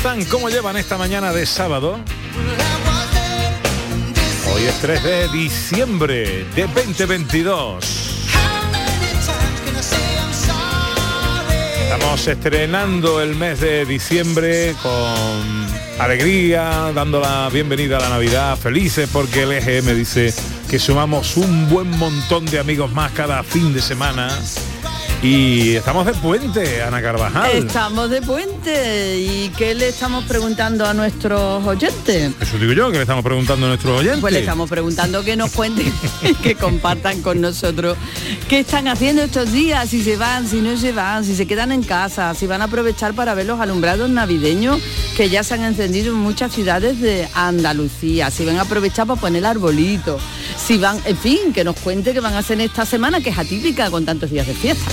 Están? ¿Cómo llevan esta mañana de sábado? Hoy es 3 de diciembre de 2022. Estamos estrenando el mes de diciembre con alegría, dando la bienvenida a la Navidad, felices porque el EGM dice que sumamos un buen montón de amigos más cada fin de semana. Y estamos de puente, Ana Carvajal. Estamos de puente. ¿Y qué le estamos preguntando a nuestros oyentes? Eso digo yo, que le estamos preguntando a nuestros oyentes. Pues le estamos preguntando que nos cuenten, que compartan con nosotros qué están haciendo estos días, si se van, si no se van, si se quedan en casa, si van a aprovechar para ver los alumbrados navideños que ya se han encendido en muchas ciudades de Andalucía, si van a aprovechar para poner el arbolito, si van, en fin, que nos cuente qué van a hacer esta semana, que es atípica con tantos días de fiesta.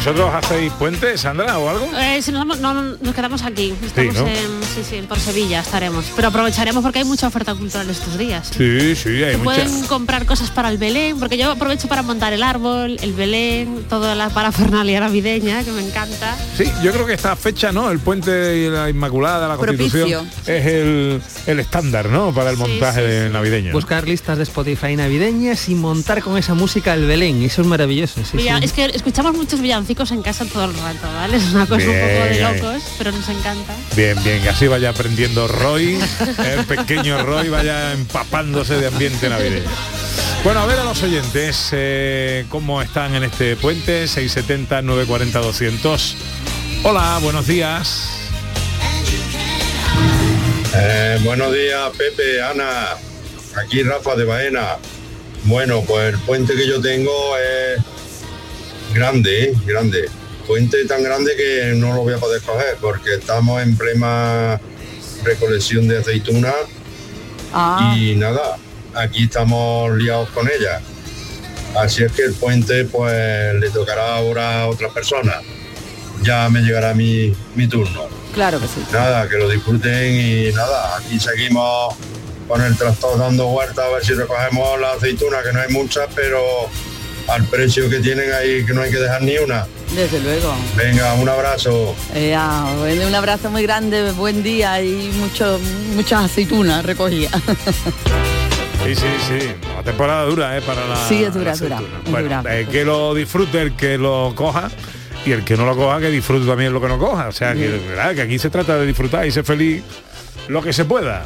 ¿Vosotros hacéis puente, Sandra, o algo? Eh, si nos, vamos- no, no, nos quedamos aquí, estamos ¿no? en, sí, sí, por Sevilla estaremos, pero aprovecharemos porque hay mucha oferta cultural estos días. Sí, sí, hay Se muchas. pueden comprar cosas para el Belén, porque yo aprovecho para montar el árbol, el Belén, toda la parafernalia navideña, que me encanta. Sí, yo creo que esta fecha, ¿no? El puente y la Inmaculada, la Constitución, Propicio. es el, el estándar, ¿no? Para el montaje navideño. Buscar listas de Spotify navideñas y montar con esa música el Belén. Eso es maravilloso. sí, sí. Es que escuchamos muchos villancicos en casa todo el rato, ¿vale? Es una cosa un poco de locos, pero nos encanta. Bien, bien, así vaya aprendiendo Roy, el pequeño Roy vaya empapándose de ambiente navideño. Bueno, a ver a los oyentes eh, cómo están en este puente, 670 940 200. Hola, buenos días. Eh, buenos días, Pepe, Ana. Aquí Rafa de Baena. Bueno, pues el puente que yo tengo es grande, ¿eh? grande. Puente tan grande que no lo voy a poder coger porque estamos en plena recolección de aceitunas Ah. y nada, aquí estamos liados con ella. Así es que el puente pues le tocará ahora a otras personas. Ya me llegará mi, mi turno. Claro que sí. Nada, que lo disfruten y nada, aquí seguimos con el tractor dando vueltas a ver si recogemos la aceituna, que no hay muchas, pero al precio que tienen ahí que no hay que dejar ni una. Desde luego. Venga, un abrazo. Eh, ah, un abrazo muy grande, buen día y mucho, muchas aceitunas recogidas. Sí, sí, sí. La temporada dura, ¿eh? Para la. Sí, es dura, es dura, es Bueno, dura. eh, que lo disfrute el que lo coja y el que no lo coja que disfrute también lo que no coja. O sea, que, ¿verdad? que aquí se trata de disfrutar y ser feliz lo que se pueda.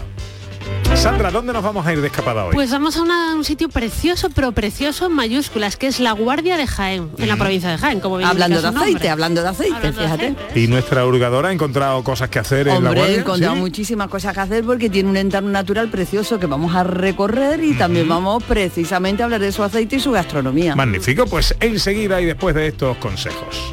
Sandra, ¿dónde nos vamos a ir de escapada hoy? Pues vamos a una- un sitio precioso, pero precioso en mayúsculas, que es la Guardia de Jaén, en la provincia de Jaén, como bien hablando de aceite, nombre. hablando de aceite, fíjate. y nuestra hurgadora ha encontrado cosas que hacer en la Hombre, he guardia. encontrado ¿sí? muchísimas cosas que hacer porque tiene un entorno natural precioso que vamos a recorrer y también vamos precisamente a hablar de su aceite y su gastronomía. Magnífico, pues enseguida y después de estos consejos.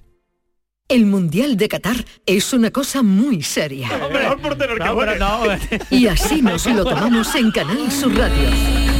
El Mundial de Qatar es una cosa muy seria. No, pero no. Y así nos lo tomamos en Canal Sur Radio.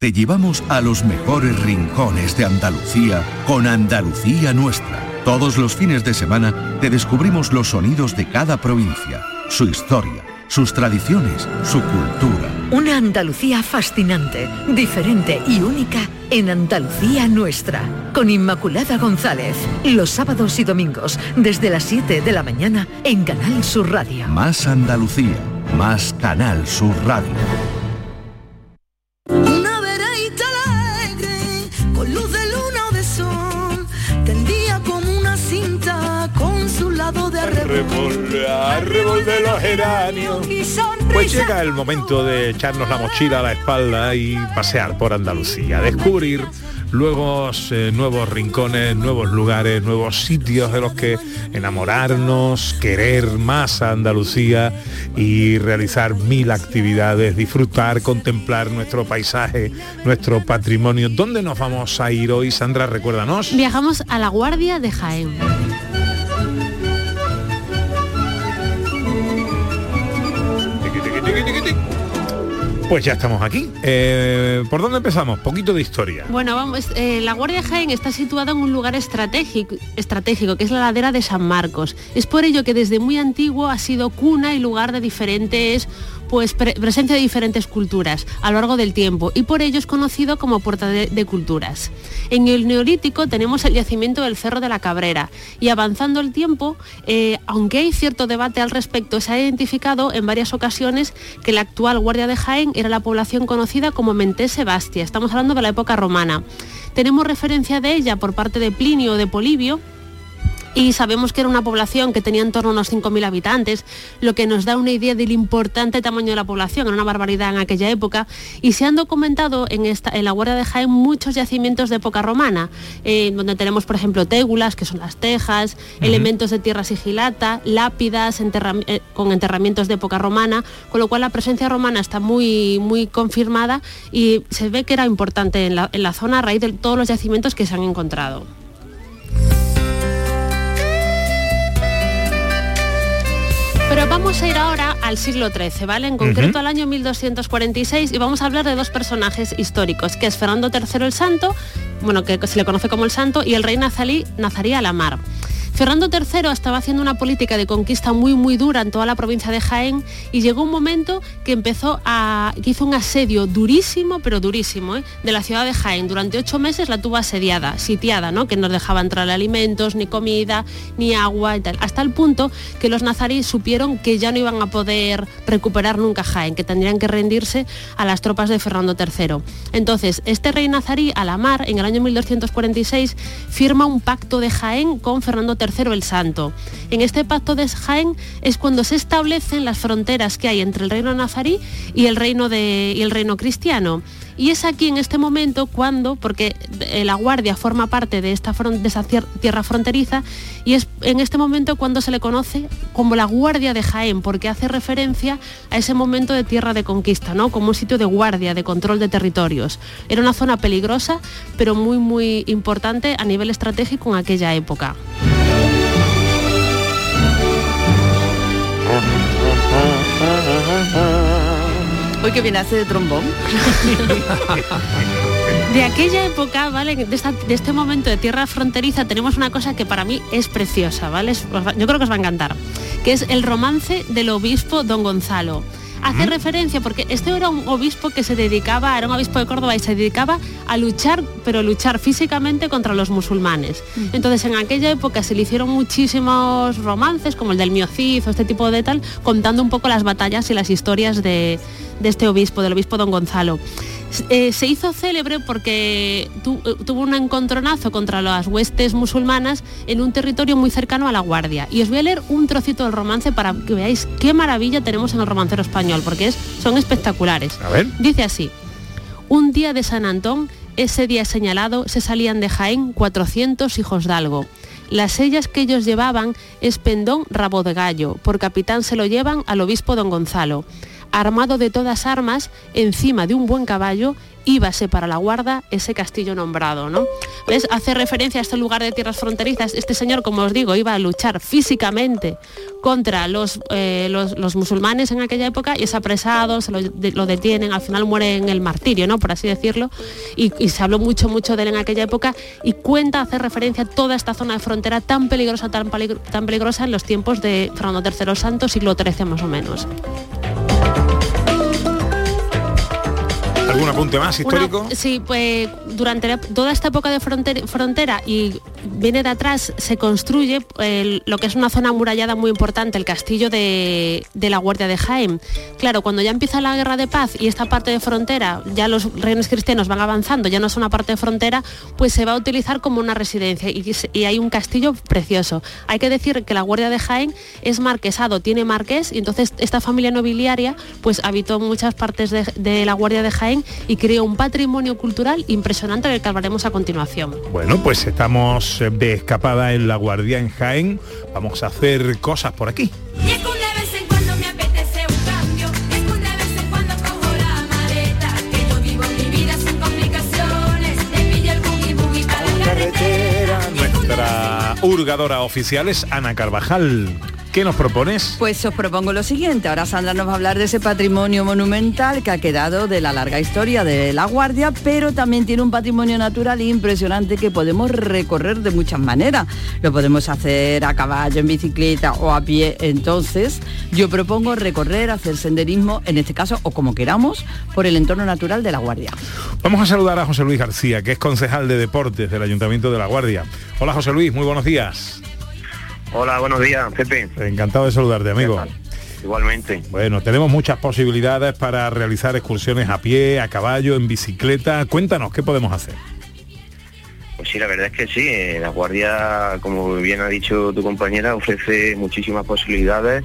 Te llevamos a los mejores rincones de Andalucía con Andalucía Nuestra. Todos los fines de semana te descubrimos los sonidos de cada provincia, su historia, sus tradiciones, su cultura. Una Andalucía fascinante, diferente y única en Andalucía Nuestra. Con Inmaculada González. Los sábados y domingos desde las 7 de la mañana en Canal Sur Radio. Más Andalucía, más Canal Sur Radio. Pues llega el momento de echarnos la mochila a la espalda y pasear por Andalucía, descubrir luego eh, nuevos rincones, nuevos lugares, nuevos sitios de los que enamorarnos, querer más a Andalucía y realizar mil actividades, disfrutar, contemplar nuestro paisaje, nuestro patrimonio. ¿Dónde nos vamos a ir hoy, Sandra? Recuérdanos. Viajamos a la Guardia de Jaén. Pues ya estamos aquí. Eh, ¿Por dónde empezamos? Poquito de historia. Bueno, vamos, eh, la Guardia Jaén está situada en un lugar estratégico, estratégico, que es la ladera de San Marcos. Es por ello que desde muy antiguo ha sido cuna y lugar de diferentes pues pre- presencia de diferentes culturas a lo largo del tiempo y por ello es conocido como puerta de, culturas. En el neolítico tenemos el yacimiento del Cerro de la Cabrera y avanzando el tiempo, eh, aunque hay cierto debate al respecto, se ha identificado en varias ocasiones que la actual Guardia de Jaén era la población conocida como Mentese Bastia. Estamos hablando de la época romana. Tenemos referencia de ella por parte de Plinio de Polibio, y sabemos que era una población que tenía en torno a unos 5.000 habitantes, lo que nos da una idea del importante tamaño de la población, era una barbaridad en aquella época, y se han documentado en, esta, en la Guardia de Jaén muchos yacimientos de época romana, eh, donde tenemos, por ejemplo, tégulas, que son las tejas, elementos de tierra sigilata, lápidas eh, con enterramientos de época romana, con lo cual la presencia romana está muy, muy confirmada y se ve que era importante en la, en la zona a raíz de todos los yacimientos que se han encontrado. Pero vamos a ir ahora al siglo XIII, ¿vale? En concreto Ujú. al año 1246 y vamos a hablar de dos personajes históricos, que es Fernando III el Santo, bueno, que se le conoce como el Santo, y el rey Nazarí, Nazarí Alamar. Fernando III estaba haciendo una política de conquista muy muy dura en toda la provincia de Jaén y llegó un momento que empezó a que hizo un asedio durísimo, pero durísimo, ¿eh? de la ciudad de Jaén. Durante ocho meses la tuvo asediada, sitiada, ¿no? Que no dejaba entrar alimentos, ni comida, ni agua y tal. Hasta el punto que los nazaríes supieron que ya no iban a poder recuperar nunca Jaén, que tendrían que rendirse a las tropas de Fernando III. Entonces, este rey nazarí, Alamar, en el año 1246, firma un pacto de Jaén con Fernando III el Santo. En este pacto de Jaén es cuando se establecen las fronteras que hay entre el reino nazarí y el reino, de, y el reino cristiano. Y es aquí en este momento cuando, porque eh, la Guardia forma parte de, esta esa tierra fronteriza, y es en este momento cuando se le conoce como la Guardia de Jaén, porque hace referencia a ese momento de tierra de conquista, ¿no? como un sitio de guardia, de control de territorios. Era una zona peligrosa, pero muy, muy importante a nivel estratégico en aquella época. Que viene hace de trombón. De aquella época, ¿vale? De, este momento de tierra fronteriza tenemos una cosa que para mí es preciosa, ¿vale? Yo creo que os va a encantar, que es el romance del obispo Don Gonzalo. Hace referencia, porque este era un obispo que se dedicaba, era un obispo de Córdoba y se dedicaba a luchar, pero luchar físicamente contra los musulmanes. Entonces en aquella época se le hicieron muchísimos romances, como el del Miocid o este tipo de tal, contando un poco las batallas y las historias de, de este obispo, del obispo Don Gonzalo. Eh, se hizo célebre porque tu- eh, tuvo un encontronazo contra las huestes musulmanas en un territorio muy cercano a la Guardia. Y os voy a leer un trocito del romance para que veáis qué maravilla tenemos en el romancero español, porque es, son espectaculares. A ver. Dice así, un día de San Antón, ese día señalado se salían de Jaén 400 hijos de algo. Las sellas que ellos llevaban es pendón rabo de gallo, por capitán se lo llevan al obispo don Gonzalo. Armado de todas armas, encima de un buen caballo, íbase para la guarda ese castillo nombrado, ¿no? ¿Ves? Hace referencia a este lugar de tierras fronterizas. Este señor, como os digo, iba a luchar físicamente contra los, eh, los, musulmanes en aquella época y es apresado, se lo, de- lo detienen, al final muere en el martirio, ¿no? Por así decirlo. Y, se habló mucho, mucho de él en aquella época y cuenta, hace referencia a toda esta zona de frontera tan peligrosa, tan, tan peligrosa en los tiempos de Fernando III Santo, siglo XIII más o menos. ¿Algún apunte más histórico? Una- sí, pues durante la- toda esta época de fronter- frontera y viene de atrás, se construye lo que es una zona amurallada muy importante, el castillo de, de la Guardia de Jaén. Claro, cuando ya empieza la guerra de paz y esta parte de frontera, ya los reinos cristianos van avanzando, ya no es una parte de frontera, pues se va a utilizar como una residencia y, hay un castillo precioso. Hay que decir que la Guardia de Jaén es marquesado, tiene marqués y entonces esta familia nobiliaria pues habitó muchas partes de, de la Guardia de Jaén y creó un patrimonio cultural impresionante del que hablaremos a continuación. Bueno, pues estamos eh, de escapada en La Guardia en Jaén. Vamos a hacer cosas por aquí. Hurgadora oficial es Ana Carvajal. ¿Qué nos propones? Pues os propongo lo siguiente. Ahora Sandra nos va a hablar de ese patrimonio monumental que ha quedado de la larga historia de La Guardia, pero también tiene un patrimonio natural impresionante que podemos recorrer de muchas maneras. Lo podemos hacer a caballo, en bicicleta o a pie. Entonces, yo propongo recorrer, hacer senderismo, en este caso, o como queramos, por el entorno natural de La Guardia. Vamos a saludar a José Luis García, que es concejal de deportes del Ayuntamiento de La Guardia. Hola José Luis, muy buenos días. Hola, buenos días, Pepe. Encantado de saludarte, amigo. Igualmente. Bueno, tenemos muchas posibilidades para realizar excursiones a pie, a caballo, en bicicleta. Cuéntanos, ¿qué podemos hacer? Pues sí, la verdad es que sí. eh, La Guardia, como bien ha dicho tu compañera, ofrece muchísimas posibilidades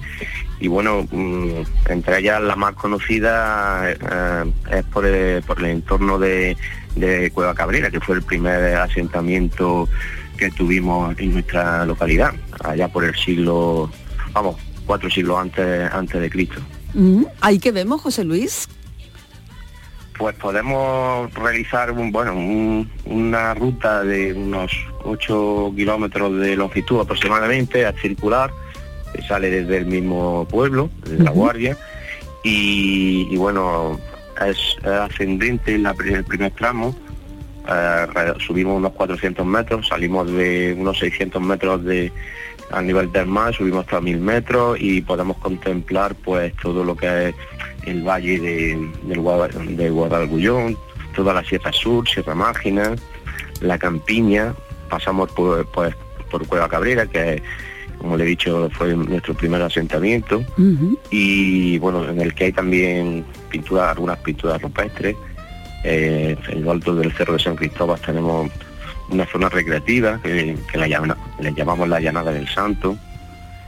y bueno, mm, entre ellas la más conocida eh, es por el, por el entorno de, de Cueva Cabrera, que fue el primer asentamiento que tuvimos en nuestra localidad, allá por el siglo, vamos, cuatro siglos antes, antes de Cristo. Mm, Ahí que vemos, José Luis. Pues podemos realizar un, bueno, un- una ruta de unos 8 kilómetros de longitud aproximadamente, a circular, que sale desde el mismo pueblo, desde La Guardia, y, y bueno, es ascendente en la el primer tramo, eh, subimos unos 400 metros, salimos de unos 600 metros de a nivel del mar, subimos hasta 1000 metros y podemos contemplar pues todo lo que es el valle de, del Guada- de Guadalgullón, toda la Sierra Sur, Sierra Mágina, la Campiña, pasamos por, pues, por Cueva Cabrera, que como le he dicho fue nuestro primer asentamiento, y bueno, en el que hay también pinturas, algunas pinturas rupestres. Eh, en lo alto del Cerro de San Cristóbal tenemos una zona recreativa que, que la, llama- le llamamos la Llanada del Santo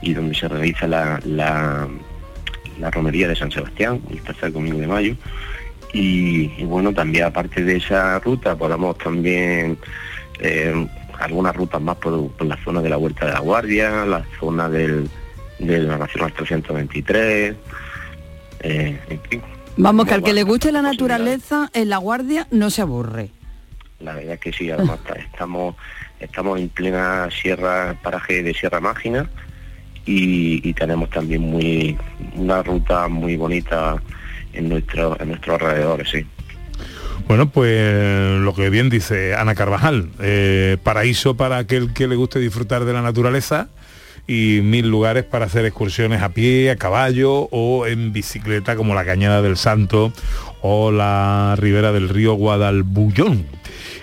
y donde se realiza la, la, la romería de San Sebastián, el tercer domingo de mayo. Y, y bueno, también aparte de esa ruta podamos también eh, algunas rutas más por, por la zona de la Huerta de la Guardia, la zona del, de la Nacional 323, eh, en fin, Vamos, que al que le guste la naturaleza en La Guardia no se aburre. La verdad es que sí, además ta- estamos, estamos en plena sierra, paraje de Sierra Mágina y, y tenemos también muy una ruta muy bonita en nuestro, en nuestros alrededores, sí. Bueno, pues lo que bien dice Ana Carvajal, eh, paraíso para aquel que le guste disfrutar de la naturaleza y mil lugares para hacer excursiones a pie, a caballo o en bicicleta como la Cañada del Santo o la ribera del río Guadalbullón.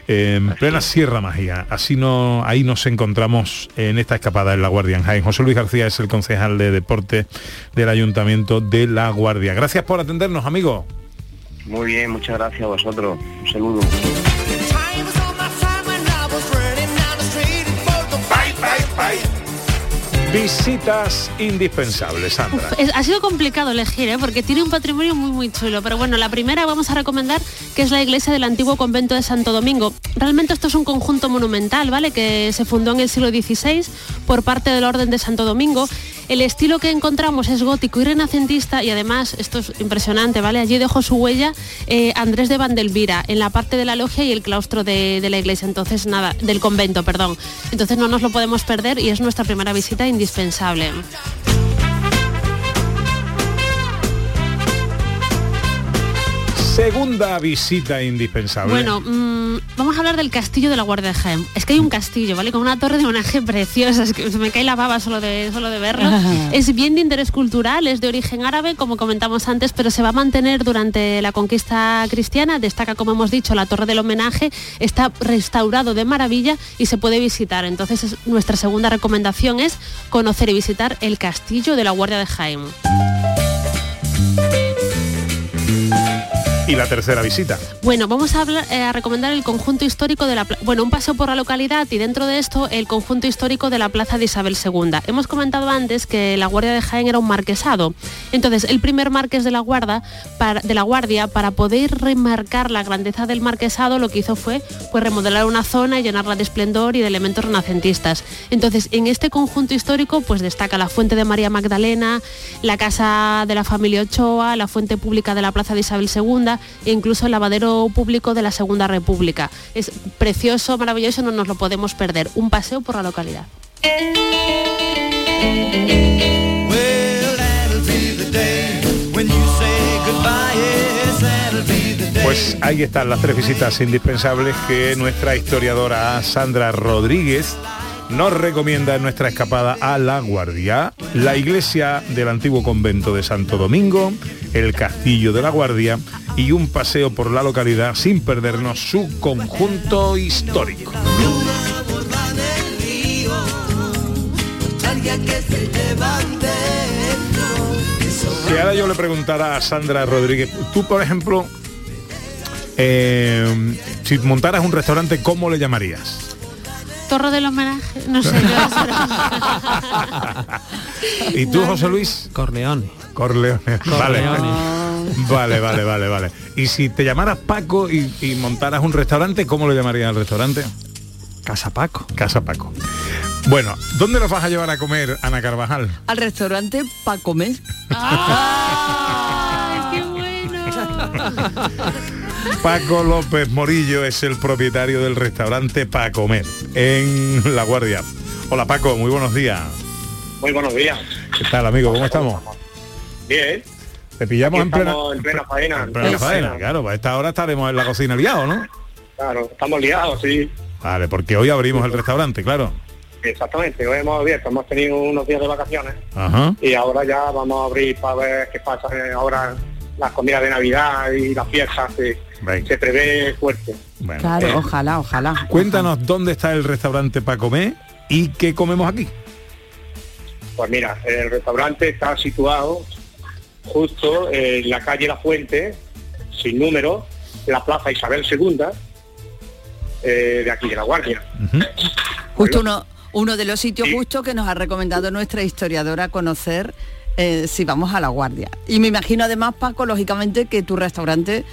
En plena Sierra Magia. Así no, ahí nos encontramos en esta escapada en La Guardia en Jaén. José Luis García es el concejal de deporte del Ayuntamiento de La Guardia. Gracias por atendernos, amigo. Muy bien, muchas gracias a vosotros. Un saludo. Visitas indispensables, Sandra. Ha sido complicado elegir, ¿eh? porque tiene un patrimonio muy muy chulo. Pero bueno, la primera vamos a recomendar que es la iglesia del antiguo convento de Santo Domingo. Realmente esto es un conjunto monumental, ¿vale? Que se fundó en el siglo XVI por parte del Orden de Santo Domingo. El estilo que encontramos es gótico y renacentista y además, esto es impresionante, ¿vale? Allí dejó su huella eh, Andrés de Vandelvira en la parte de la logia y el claustro de, de la iglesia. Entonces, nada, del convento, perdón. Entonces no nos lo podemos perder y es nuestra primera visita indispensable. Segunda visita indispensable. Bueno, mm, vamos a hablar del castillo de la Guardia de Jaén. Es que hay un castillo, ¿vale? Con una torre de homenaje preciosa, es que se me cae la baba solo de, solo de verlo. es bien de interés cultural, es de origen árabe, como comentamos antes, pero se va a mantener durante la conquista cristiana. Destaca, como hemos dicho, la torre del homenaje, está restaurado de maravilla y se puede visitar. Entonces, es- nuestra segunda recomendación es conocer y visitar el castillo de la Guardia de Jaén. Y la tercera visita. Bueno, vamos a, eh, recomendar el conjunto histórico de la bueno, un paseo por la localidad y dentro de esto el conjunto histórico de la Plaza de Isabel II. Hemos comentado antes que la Guardia de Jaén era un marquesado. Entonces, el primer marqués de la Guarda para, de la Guardia para poder remarcar la grandeza del marquesado lo que hizo fue pues remodelar una zona y llenarla de esplendor y de elementos renacentistas. Entonces, en este conjunto histórico pues destaca la fuente de María Magdalena, la casa de la familia Ochoa, la fuente pública de la Plaza de Isabel II e incluso el lavadero público de la Segunda República. Es precioso, maravilloso, no nos lo podemos perder. Un paseo por la localidad. Pues ahí están las tres visitas indispensables que nuestra historiadora Sandra Rodríguez nos recomienda en nuestra escapada a La Guardia, la iglesia del antiguo convento de Santo Domingo, el castillo de La Guardia y un paseo por la localidad sin perdernos su conjunto histórico. Si ahora yo le preguntara a Sandra Rodríguez, tú por ejemplo, eh, si montaras un restaurante, ¿cómo le llamarías? Torre del homenaje, no sé. ¿Y tú, José Luis? Corleone. Corleone. Vale. Corleone. Vale, vale, vale, vale. Y si te llamaras Paco y, y montaras un restaurante, ¿cómo le llamarías al restaurante? Casa Paco. Casa Paco. Bueno, ¿dónde nos vas a llevar a comer, Ana Carvajal? Al restaurante para comer. ¡Ay, qué bueno! Paco López Morillo es el propietario del restaurante Pa Comer en La Guardia. Hola Paco, muy buenos días. Muy buenos días. ¿Qué tal amigo? ¿Cómo estamos? Bien. Te pillamos en plena, en plena faena. en plena faena, claro, a esta hora estaremos en la cocina liados, ¿no? Claro, estamos liados, sí. Vale, porque hoy abrimos el restaurante, claro. Exactamente, hoy hemos abierto, hemos tenido unos días de vacaciones Ajá. y ahora ya vamos a abrir para ver qué pasa ahora las comidas de Navidad y las fiestas, se, se prevé fuerte. Bueno, Claro, eh, ojalá, ojalá. cuéntanos dónde está el restaurante Pa Comer y qué comemos aquí. Pues mira, el restaurante está situado justo en la calle La Fuente, sin número, la Plaza Isabel II, eh, de aquí de La Guardia. Justo uno, uno de los sitios justos que nos ha recomendado nuestra historiadora conocer eh, si vamos a la guardia. Y me imagino además, Paco, lógicamente, que tu restaurante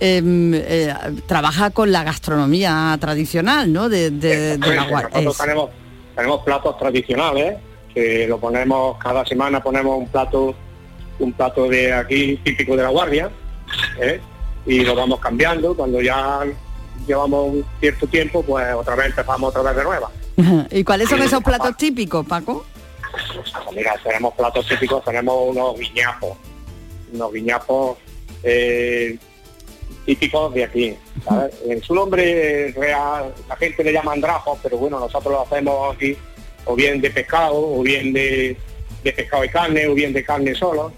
em, eh, trabaja con la gastronomía tradicional, ¿no? De, de- de la guardia. Nosotros tenemos, tenemos platos tradicionales, que lo ponemos, cada semana ponemos un plato, un plato de aquí típico de la guardia, ¿eh? y lo vamos cambiando, cuando ya llevamos un cierto tiempo, pues otra vez empezamos otra vez de nueva. ¿Y cuáles son esos platos típicos, Paco? Pues mira, tenemos platos típicos, tenemos unos guiñapos, unos guiñapos eh, típicos de aquí. ¿sabes? En su nombre real, la gente le llama andrajos, pero bueno, nosotros lo hacemos aquí o bien de pescado, o bien de, de pescado y carne, o bien de carne solo.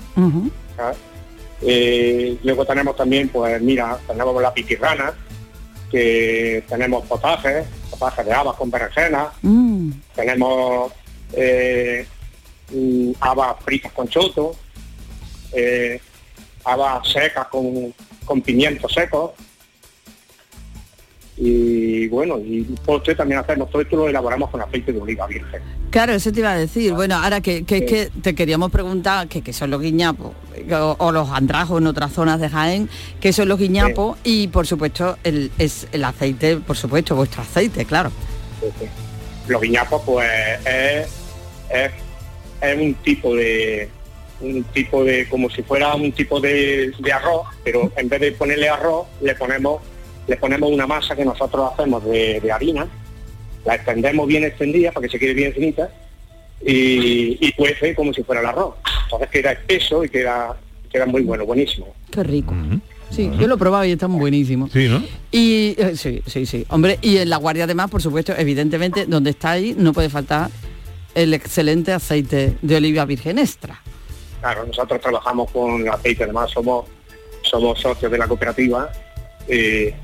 ¿sabes? Eh, luego tenemos también, pues mira, tenemos la pitirrana, que tenemos potajes, potajes de habas con berenjena, Mm. tenemos eh, mm, habas fritas con choto, eh, habas secas con, con pimientos secos y bueno, y postre también hacemos todo esto lo elaboramos con aceite de oliva virgen. Claro, eso te iba a decir. Bueno, ahora que, que, que te queríamos preguntar que, que son los guiñapos o, o los andrajos en otras zonas de Jaén, que son los guiñapos y por supuesto el, es el aceite, por supuesto, vuestro aceite, claro. Los guiñapos pues es, es, es un tipo de un tipo de como si fuera un tipo de, de arroz, pero en vez de ponerle arroz le ponemos le ponemos una masa que nosotros hacemos de, de harina, la extendemos bien extendida para que se quede bien finita y, y cuece como si fuera el arroz. Entonces queda espeso y queda, queda muy bueno, buenísimo. Qué rico. Sí, yo lo he probado y están buenísimos. Sí, ¿no? Y eh, sí, sí, sí. Hombre, y en la guardia además, por supuesto, evidentemente, donde está ahí no puede faltar el excelente aceite de oliva virgen extra. Claro, nosotros trabajamos con aceite, además somos somos socios de la cooperativa eh,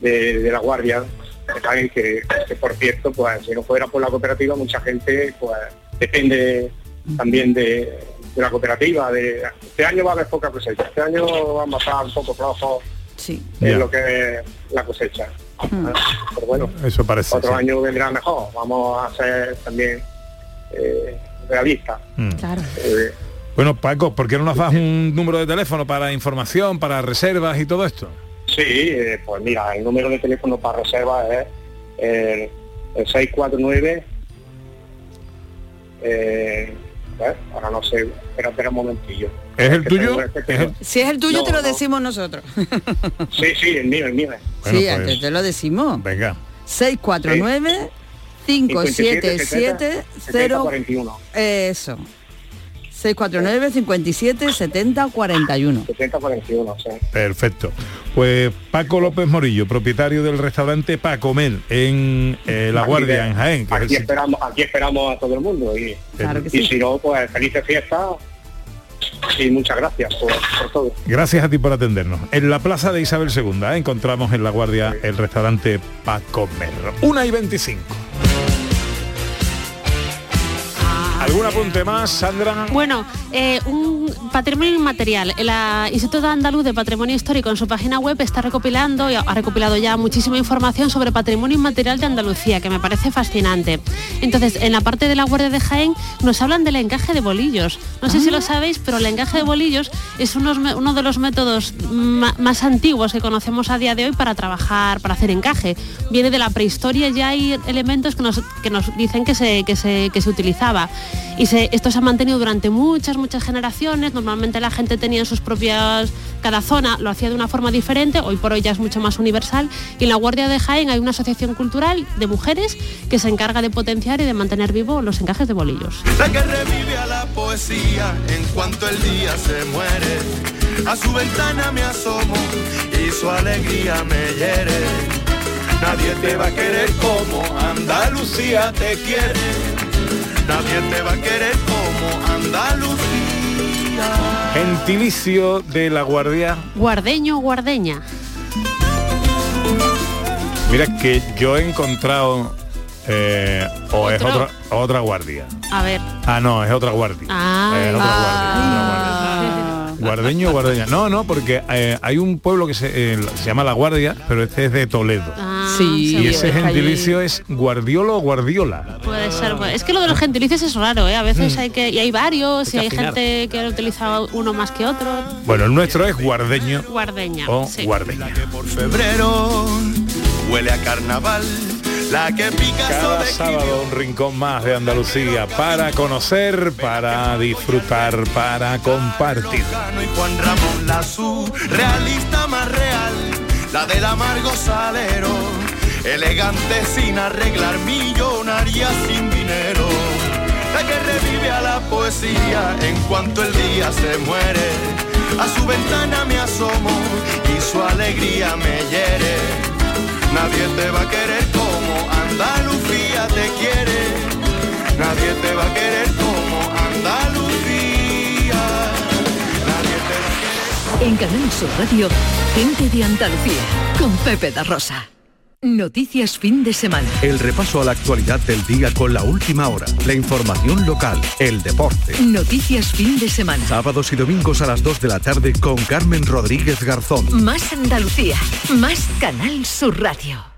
de, de la Guardia, que, saben que, que, por cierto, pues si no fuera por la cooperativa, mucha gente pues depende también de, de la cooperativa. De, este año va a haber poca cosecha, este año vamos a estar un poco flojos sí. en Ya. lo que es la cosecha. Pero bueno, Eso parece. otro sí. año vendrá mejor. Vamos a ser también eh, realistas. Mm. Claro. Eh, Bueno, Paco, ¿por qué no nos das un número de teléfono para información, para reservas y todo esto? Sí, eh, pues mira, el número de teléfono para reserva es el, el 649. Eh, ¿eh? ahora no sé, espera, espera un momentillo. ¿Es el tuyo? este ¿Es tema. el- Si es el tuyo, No, te lo no. decimos nosotros. Sí, sí, el mío, el mío. Bueno, sí, pues, antes te lo decimos. Venga. 649 577 0 41. Eso. 649 57 70 41. 70 41, sí. Perfecto. Pues Paco López Morillo, propietario del restaurante Pacomer en eh, La Aquí Guardia, de- en Jaén. que Aquí esperamos, aquí esperamos a todo el mundo y, Claro y sí. si no, pues felices fiestas y muchas gracias por, por todo. Gracias a ti por atendernos. En la plaza de Isabel II ¿eh? encontramos en La Guardia el restaurante Pacomer. Una y 25. ¿Algún apunte más, Sandra? Bueno, eh, un patrimonio inmaterial. El ah, Instituto Andaluz de Patrimonio Histórico en su página web está recopilando y ha recopilado ya muchísima información sobre patrimonio inmaterial de Andalucía, que me parece fascinante. Entonces, en la parte de la Guardia de Jaén nos hablan del encaje de bolillos. No sé si lo sabéis, pero el encaje de bolillos es unos uno de los métodos más antiguos que conocemos a día de hoy para trabajar, para hacer encaje. Viene de la prehistoria, ya hay elementos que nos, que nos dicen que se, que se, que se utilizaba. Y esto se ha mantenido durante muchas, muchas generaciones. Normalmente la gente tenía sus propias, cada zona lo hacía de una forma diferente, hoy por hoy ya es mucho más universal. Y en la Guardia de Jaén hay una asociación cultural de mujeres que se encarga de potenciar y de mantener vivo los encajes de bolillos. Nadie te va a querer como Andalucía te quiere. Nadie te va a querer como Andalucía. Gentilicio de La Guardia. Guardeño, guardeña. Mira que yo he encontrado... eh, o es ¿Otro? otra, otra guardia. A ver. Ah, no, es otra guardia. Ah. Es otra guardia, es otra guardia. Guardeño o guardeña. No, no, porque eh, hay un pueblo que se, eh, se llama La Guardia, pero este es de Toledo. Sí, y ese es que gentilicio es Guardiolo o Guardiola. Puede ser, puede- es que lo de los gentilicios es raro, ¿eh? A veces Mm. hay que, y hay varios, y Hay que afinar. gente que utiliza uno más que otro. Bueno, el nuestro es guardeño Guardeña. o sí. guardeña. Por febrero huele a carnaval. La que pica Cada sábado un rincón más de Andalucía para conocer, para disfrutar, para compartir. Y Juan Ramón la realista más real, la del amargo salero, elegante sin arreglar, millonaria sin dinero, la que revive a la poesía en cuanto el día se muere, a su ventana me asomo y su alegría me hiere. Nadie te va a querer como Andalucía te quiere. Nadie te va a querer como Andalucía. En Canal Sur Radio, gente de Andalucía, con Pepe da Rosa. Noticias fin de semana. El repaso a la actualidad del día con la última hora, la información local, el deporte. Noticias fin de semana. Sábados y domingos a las 2 de la tarde con Carmen Rodríguez Garzón. Más Andalucía, más Canal Sur Radio.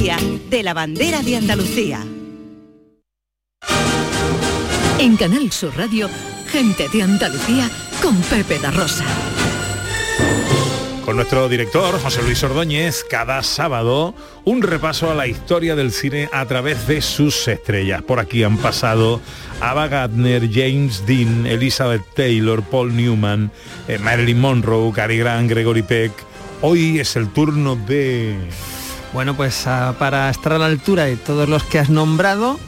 Día de la Bandera de Andalucía. En Canal Sur Radio, gente de Andalucía con Pepe da Rosa. Con nuestro director, José Luis Ordóñez, cada sábado un repaso a la historia del cine a través de sus estrellas. Por aquí han pasado Ava Gardner, James Dean, Elizabeth Taylor, Paul Newman, eh, Marilyn Monroe, Cary Grant, Gregory Peck. Hoy es el turno de... Bueno, pues ah, para estar a la altura de todos los que has nombrado,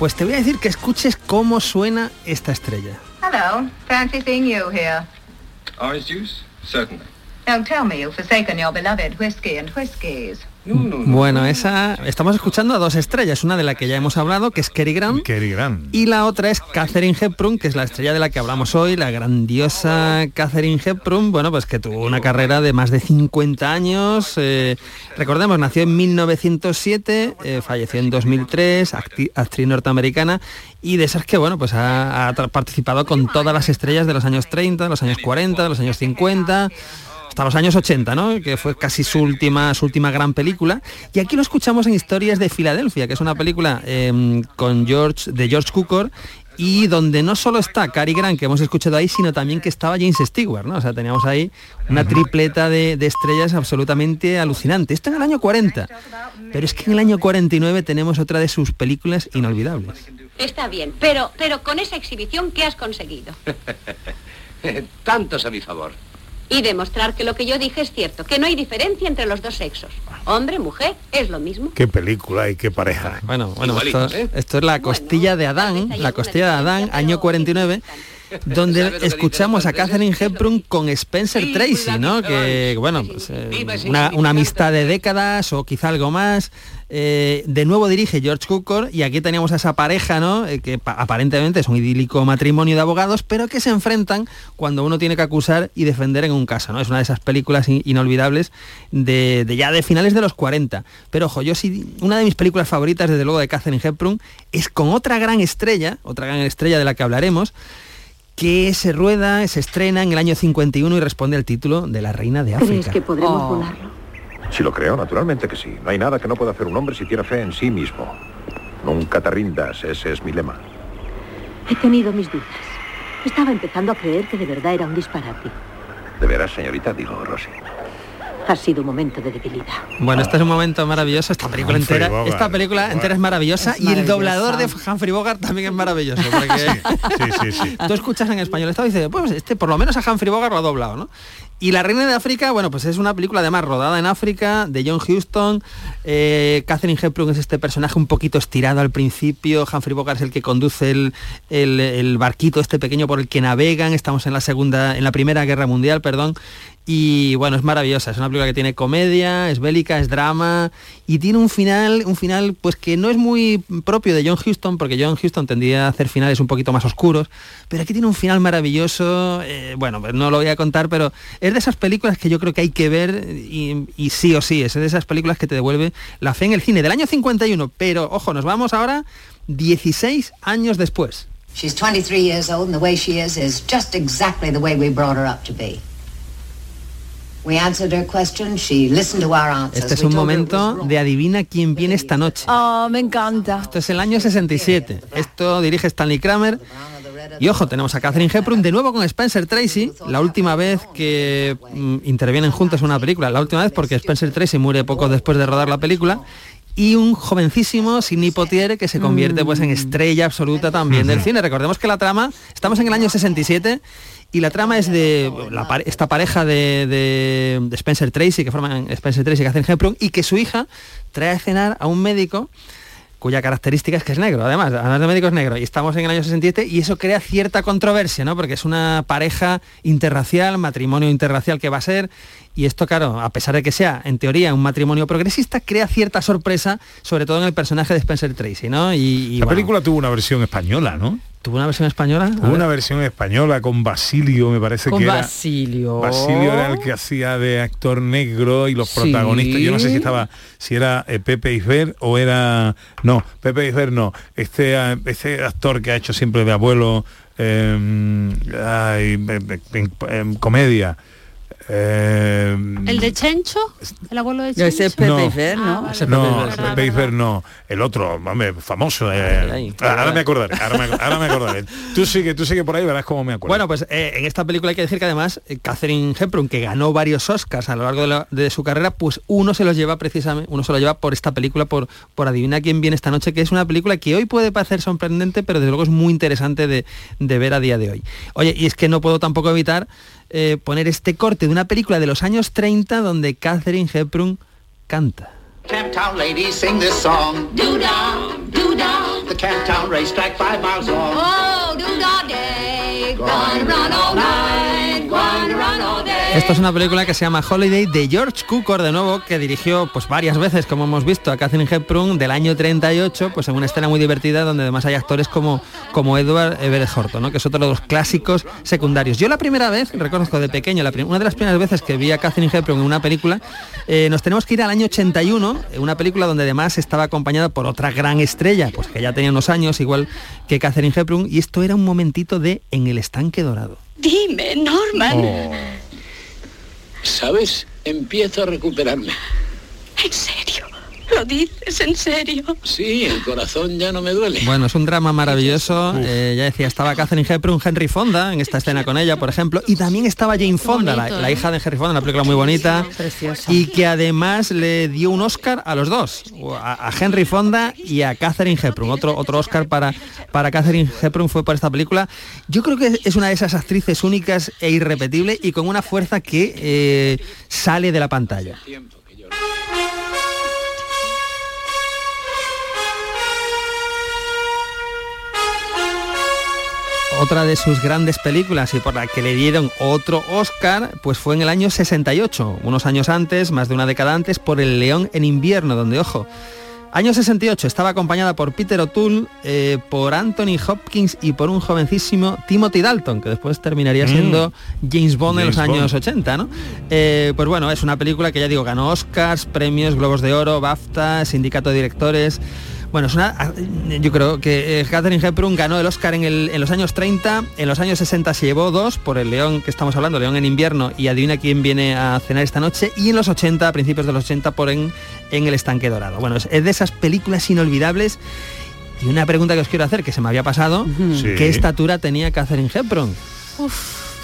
pues te voy a decir que escuches cómo suena esta estrella. Hello, fancy seeing you here. Orange juice? Certainly. Don't tell me you've forsaken your beloved whiskey and whiskies. Bueno, esa estamos escuchando a dos estrellas, una de la que ya hemos hablado, que es Cary Grant, Cary Grant. y la otra es Catherine Hepburn, que es la estrella de la que hablamos hoy, la grandiosa Catherine Hepburn, bueno, pues que tuvo una carrera de más de 50 años, eh, recordemos, nació en 1907, eh, falleció en 2003, acti- actriz norteamericana, y de esas que, bueno, pues ha, ha participado con todas las estrellas de los años 30, los años 40, los años 50, hasta los años 80, ¿no? Que fue casi su última, su última gran película. Y aquí lo escuchamos en Historias de Filadelfia, que es una película eh, con George, de George Cukor y donde no solo está Cary Grant, que hemos escuchado ahí, sino también que estaba James Stewart, ¿no? O sea, teníamos ahí una tripleta de, de estrellas absolutamente alucinante. Esto en el año 40, pero es que en el año 49 tenemos otra de sus películas inolvidables. Está bien, pero, pero con esa exhibición, ¿qué has conseguido? Tantos a mi favor. Y demostrar que lo que yo dije es cierto, que no hay diferencia entre los dos sexos. Hombre, mujer, es lo mismo. Qué película y qué pareja. Bueno, bueno, esto, ¿eh? esto es la costilla de Adán, la costilla de Adán, año 49, donde escuchamos a Catherine Hepburn con Spencer Tracy, ¿no? Que, bueno, pues, eh, una, una amistad de décadas o quizá algo más. Eh, de nuevo dirige George Cukor y aquí teníamos a esa pareja, ¿no? Eh, que pa- aparentemente es un idílico matrimonio de abogados, pero que se enfrentan cuando uno tiene que acusar y defender en un caso, ¿no? Es una de esas películas in- inolvidables de, de ya de finales de los 40. Pero ojo, yo sí, una de mis películas favoritas, desde luego, de Catherine Hepburn, es con otra gran estrella, otra gran estrella de la que hablaremos, que se rueda, se estrena en el año 51 y responde al título de La Reina de África. podremos Oh. volarlo? Si lo creo, naturalmente que sí. No hay nada que no pueda hacer un hombre si tiene fe en sí mismo. Nunca te rindas, ese es mi lema. He tenido mis dudas. Estaba empezando a creer que de verdad era un disparate. De veras, señorita, digo, Rosy. Ha sido un momento de debilidad. Bueno, este es un momento maravilloso, esta película Humphrey entera, Bogart. esta película entera es maravillosa Es y el doblador de. Humphrey Bogart también es maravilloso. Porque Sí, sí, sí. tú escuchas en español esto y dices, pues este por lo menos a Humphrey Bogart lo ha doblado, ¿no? Y La Reina de África, bueno, pues es una película además rodada en África, de John Huston. Eh, Catherine Hepburn es este personaje un poquito estirado al principio. Humphrey Bogart es el que conduce el, el- el barquito este pequeño por el que navegan. Estamos en la segunda, en la primera guerra mundial, perdón. Y bueno, es maravillosa. Es una película que tiene comedia, es bélica, es drama y tiene un final, un final pues que no es muy propio de John Huston, porque John Huston tendía a hacer finales un poquito más oscuros, pero aquí tiene un final maravilloso. eh, bueno, pues no lo voy a contar, pero es de esas películas que yo creo que hay que ver y, sí o sí, es de esas películas que te devuelve la fe en el cine del año 51. Pero ojo, nos vamos ahora 16 años después. She's 23 years old, and the way she is is just exactly the way we brought her up to be. We answered her questions, she listened to our answers. Este es We un momento de adivina quién viene esta noche. Oh, me encanta. Esto es el año 67. Esto dirige Stanley Kramer. Y ojo, tenemos a Catherine Hepburn de nuevo con Spencer Tracy, la última vez que mm, intervienen juntos en una película. La última vez porque Spencer Tracy muere poco después de rodar la película. Y un jovencísimo Sidney Poitier que se convierte pues en estrella absoluta también del cine. Recordemos que la trama, estamos en el año 67 y la trama es de la esta pareja de, de- de Spencer Tracy, que forman Spencer Tracy y Catherine Hepburn, y que su hija trae a cenar a un médico cuya característica es que es negro, además, además de médico es negro, y estamos en el año 67 y eso crea cierta controversia, ¿no? Porque es una pareja interracial, matrimonio interracial que va a ser, y esto, claro, a pesar de que sea, en teoría, un matrimonio progresista, crea cierta sorpresa, sobre todo en el personaje de Spencer Tracy, ¿no? Y, y, La bueno, película tuvo una versión española, ¿no? ¿Tuvo una versión española? Hubo una versión española con Basilio, me parece Con que era. Basilio. Basilio era el que hacía de actor negro y los Sí. protagonistas. Yo no sé si estaba, si era eh, Pepe Isber o era. No, Pepe Isber no. Este, eh, este actor que ha hecho siempre de abuelo eh, ay, en- en- en comedia. Eh, El de Chencho, el abuelo de Yo ese es Chencho. Pepe No. Ifer, ¿no? Ah, vale. no, Pepe no. El otro, hombre, famoso. eh, ahora me acordaré, ahora me, ahora me acordaré. Tú sigue, tú sigue por ahí, verás cómo me acuerdo. Bueno, pues eh, en esta película hay que decir que además eh, Catherine Hepburn, que ganó varios Oscars a lo largo de, la- de su carrera, pues uno se los lleva precisamente, uno se lo lleva por esta película, por, por Adivina quién viene esta noche, que es una película que hoy puede parecer sorprendente, pero desde luego es muy interesante de, de ver a día de hoy. Oye, y es que no puedo tampoco evitar eh, poner este corte de una película de los años 30 donde Catherine Hepburn canta. Camptown ladies sing this song. Doo-dah, doo-dah. The Camptown racetrack five miles long. Oh, doo-dah day. Gonna run all night. Esto es una película que se llama Holiday de George Cukor de nuevo, que dirigió pues varias veces, como hemos visto, a Catherine Hepburn del año 38, pues en una escena muy divertida donde además hay actores como, como Edward Everett Horton, ¿no? que es otro de los clásicos secundarios. Yo la primera vez, reconozco de pequeño, la una de las primeras veces que vi a Catherine Hepburn en una película, eh, nos tenemos que ir al año 81, eh, una película donde además estaba acompañada por otra gran estrella, pues que ya tenía unos años, igual que Catherine Hepburn, y esto era un momentito de En el estanque dorado. Dime, Norman. Oh. ¿Sabes? Empiezo a recuperarme. ¿En serio? ¿Lo dices en serio? Sí, el corazón ya no me duele. Bueno, es un drama maravilloso. eh, ya decía, estaba Catherine Hepburn, Henry Fonda en esta escena con ella, por ejemplo, y también estaba Jane Fonda, la, bonito, la ¿eh? hija de Henry Fonda, una película muy bonita, Preciosa. y que además le dio un Oscar a los dos, a, a Henry Fonda y a Catherine Hepburn. Otro, otro Oscar para, para Catherine Hepburn fue por esta película. Yo creo que es una de esas actrices únicas e irrepetibles y con una fuerza que eh, sale de la pantalla. Otra de sus grandes películas y por la que le dieron otro Oscar, pues fue en el año 68, unos años antes, más de una década antes, por El León en invierno, donde, ojo, año 68 estaba acompañada por Peter O'Toole, eh, por Anthony Hopkins y por un jovencísimo Timothy Dalton, que después terminaría Mm. siendo James Bond en los años Bond. 80, ¿no? Eh, pues bueno, es una película que ya digo, ganó Oscars, premios, Globos de Oro, BAFTA, Sindicato de Directores. Bueno, es una, yo creo que eh, Catherine Hepburn ganó el Oscar en, el- en los años 30, en los años 60 se llevó dos por el León que estamos hablando, León en invierno y adivina quién viene a cenar esta noche y en los 80, a principios de los 80 por en, en El Estanque Dorado. Bueno, es, es de esas películas inolvidables y una pregunta que os quiero hacer que se me había pasado, Sí. ¿qué estatura tenía Catherine Hepburn?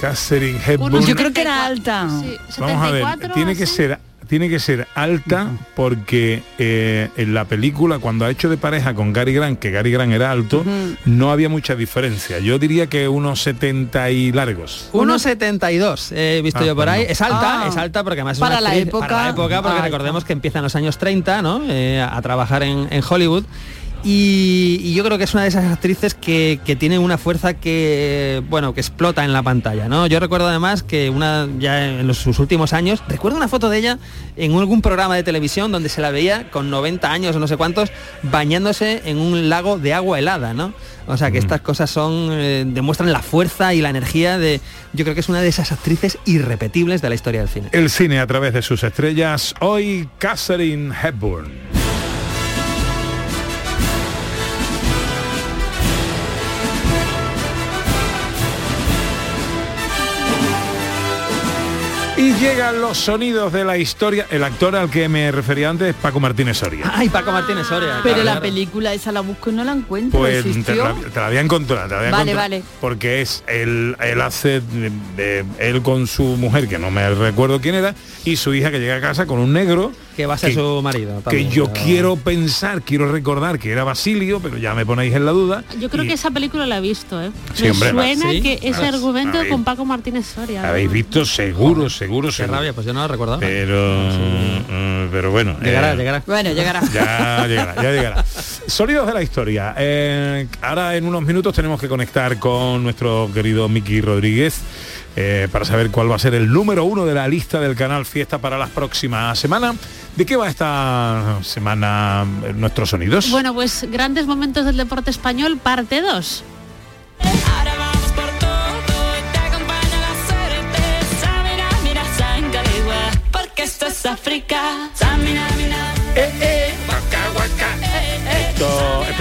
Catherine Hepburn. Yo creo que era alta. Vamos a ver, tiene que ser tiene que ser alta porque eh, en la película cuando ha hecho de pareja con Gary Grant, que Gary Grant era alto, no había mucha diferencia. Yo diría que unos 70 y largos. 1,72 he visto Ah, yo por ahí. bueno. Es alta, Ah. es alta porque además es Para una la época, para la época, porque alta. recordemos que empieza en los años 30, ¿no? Eh, a trabajar en, en Hollywood. Y, y yo creo que es una de esas actrices que, que tiene una fuerza que, bueno, que explota en la pantalla, ¿no? Yo recuerdo además que una, ya en los- sus últimos años, recuerdo una foto de ella en algún programa de televisión donde se la veía con 90 años o no sé cuántos, bañándose en un lago de agua helada, ¿no? O sea que estas cosas son, eh, demuestran la fuerza y la energía de, yo creo que es una de esas actrices irrepetibles de la historia del cine. El cine a través de sus estrellas. Hoy Catherine Hepburn. Y llegan los sonidos de la historia. El actor al que me refería antes es Paco Martínez Soria. Ay, Paco Martínez Soria. Pero claro, la película esa la busco y no la encuentro. Pues te la, te la voy a encontrar, te la voy a Vale, encontrar, vale. Porque es él, él hace de- de- él con su mujer, que no me recuerdo quién era, y su hija que llega a casa con un negro. Que va a ser su marido. Que yo pero- quiero pensar, quiero recordar que era Basilio, pero ya me ponéis en la duda. Yo creo Y que esa película la he visto, ¿eh? Sí, Me hombre, suena ¿sí? que ese Ah, argumento habéis- con Paco Martínez Soria. Habéis visto seguro, seguro, Qué seguro. rabia, pues yo no la recordaba. Pero, mm, pero bueno. Llegará, eh, llegará. Bueno, llegará. Ya llegará, ya llegará. Sonidos de la historia. Eh, ahora en unos minutos tenemos que conectar con nuestro querido Miki Rodríguez eh, para saber cuál va a ser el número uno de la lista del canal Fiesta para las próximas semanas. ¿De qué va esta semana eh, nuestros sonidos? Bueno, pues grandes momentos del deporte español, parte 2. Porque esto es África.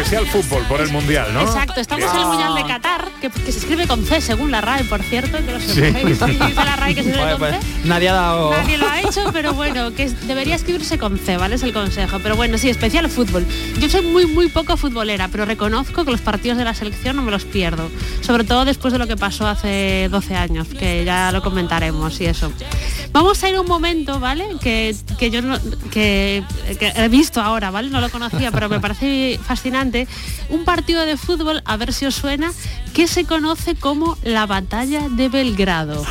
Especial fútbol por el Mundial, ¿no? Exacto, estamos en el Mundial de Qatar, que, que se escribe con C según la RAE, por cierto, que lo Sí. sepáis. Dice la RAE que se escribe Pues, con pues, C. nadie ha dado... Nadie lo ha hecho, pero bueno, que debería escribirse con C, ¿vale? Es el consejo. Pero bueno, sí, especial fútbol. Yo soy muy, muy poco futbolera, pero reconozco que los partidos de la selección no me los pierdo. Sobre todo después de lo que pasó hace 12 años, que ya lo comentaremos y eso. Vamos a ir a un momento, ¿vale? Que, que yo no, que, que he visto ahora, ¿vale? No lo conocía, pero me parece fascinante. Un partido de fútbol, a ver si os suena, que se conoce como la batalla de Belgrado.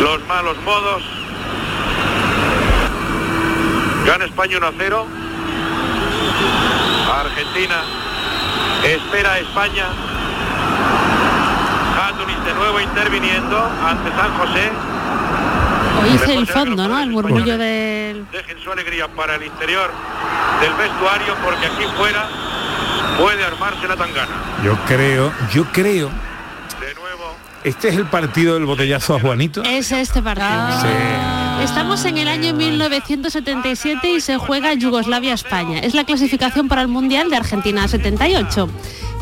los malos modos. Gana España 1-0. Argentina espera a España. Antunis de nuevo interviniendo ante San José. Oíste el fondo, ¿no? El murmullo del... Dejen su alegría para el interior del vestuario porque aquí fuera puede armarse la tangana. Yo creo, yo creo. Este es el partido del botellazo a Juanito. Es este partido. Estamos en el año 1977 y se juega Yugoslavia-España. Es la clasificación para el Mundial de Argentina 78.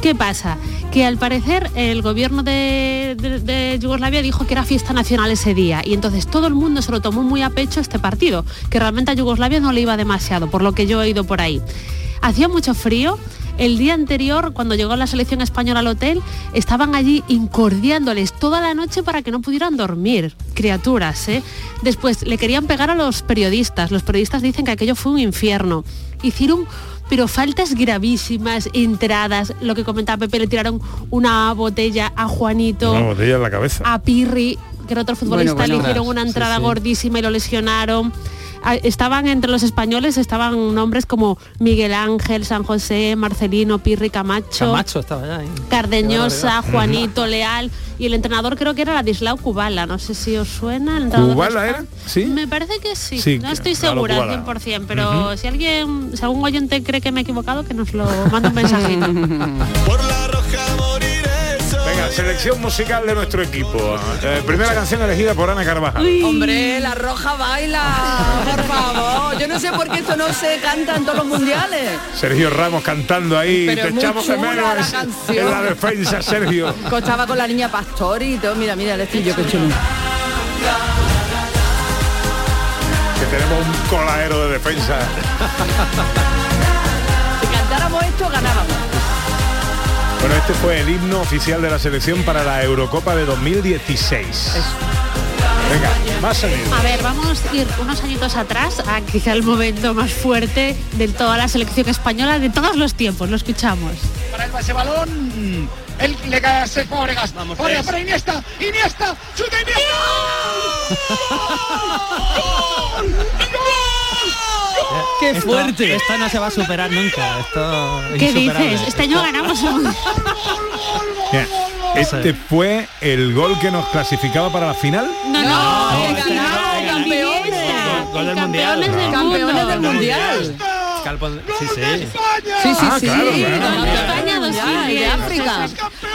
¿Qué pasa? Que al parecer el gobierno de, Yugoslavia dijo que era fiesta nacional ese día y entonces todo el mundo se lo tomó muy a pecho este partido, que realmente a Yugoslavia no le iba demasiado, por lo que yo he oído por ahí. Hacía mucho frío, el día anterior, cuando llegó la selección española al hotel, estaban allí incordiándoles toda la noche para que no pudieran dormir, criaturas, ¿eh? Después le querían pegar a los periodistas. Los periodistas dicen que aquello fue un infierno. Hicieron pero faltas gravísimas, entradas, lo que comentaba Pepe, le tiraron una botella a Juanito, Una botella en la cabeza. a Pirri, que era otro futbolista, Bueno, bueno. le hicieron una Sí, entrada sí. gordísima y lo lesionaron. Ah, Estaban entre los españoles, estaban nombres como Miguel Ángel, San José, Marcelino, Pirri, Camacho. Camacho estaba ya. Cardeñosa. Juanito, Leal y el entrenador creo que era Ladislao Kubala, no sé si os suena. El entrenador ¿Kubala de era? ¿Sí? Me parece que sí, Sí, no estoy segura al 100%, pero si alguien, si algún oyente cree que me he equivocado, que nos lo mande un mensajito. Selección musical de nuestro equipo. Eh, primera canción elegida por Ana Carvajal. Hombre, la roja baila, por favor. Yo no sé por qué esto no se canta en todos los mundiales. Sergio Ramos cantando ahí, Pero te echamos de menos en la defensa, Sergio. Costaba con la niña Pastori y todo. Mira, mira el estillo que chulo. Que tenemos un coladero de defensa. Bueno, este fue el himno oficial de la selección para la Eurocopa de 2016. Venga, más sonido. A ver, vamos a ir unos añitos atrás a quizá el momento más fuerte de toda la selección española de todos los tiempos. Lo escuchamos. Para el pase balón. Él le cae a Fábregas. Fábregas para Iniesta. Iniesta. Chuta ¡Qué Esto- fuerte! Esta no se va a superar nunca. Esto es ¿Qué dices? Este año ganamos. Mira, este fue el gol que nos clasificaba para la final. No, no, que ganaron, campeones. Gol del mundial. Campeones del Campeones mundo. del mundial. Sí, sí. Sí, sí, Ah, sí. España mundial, 2010. de África.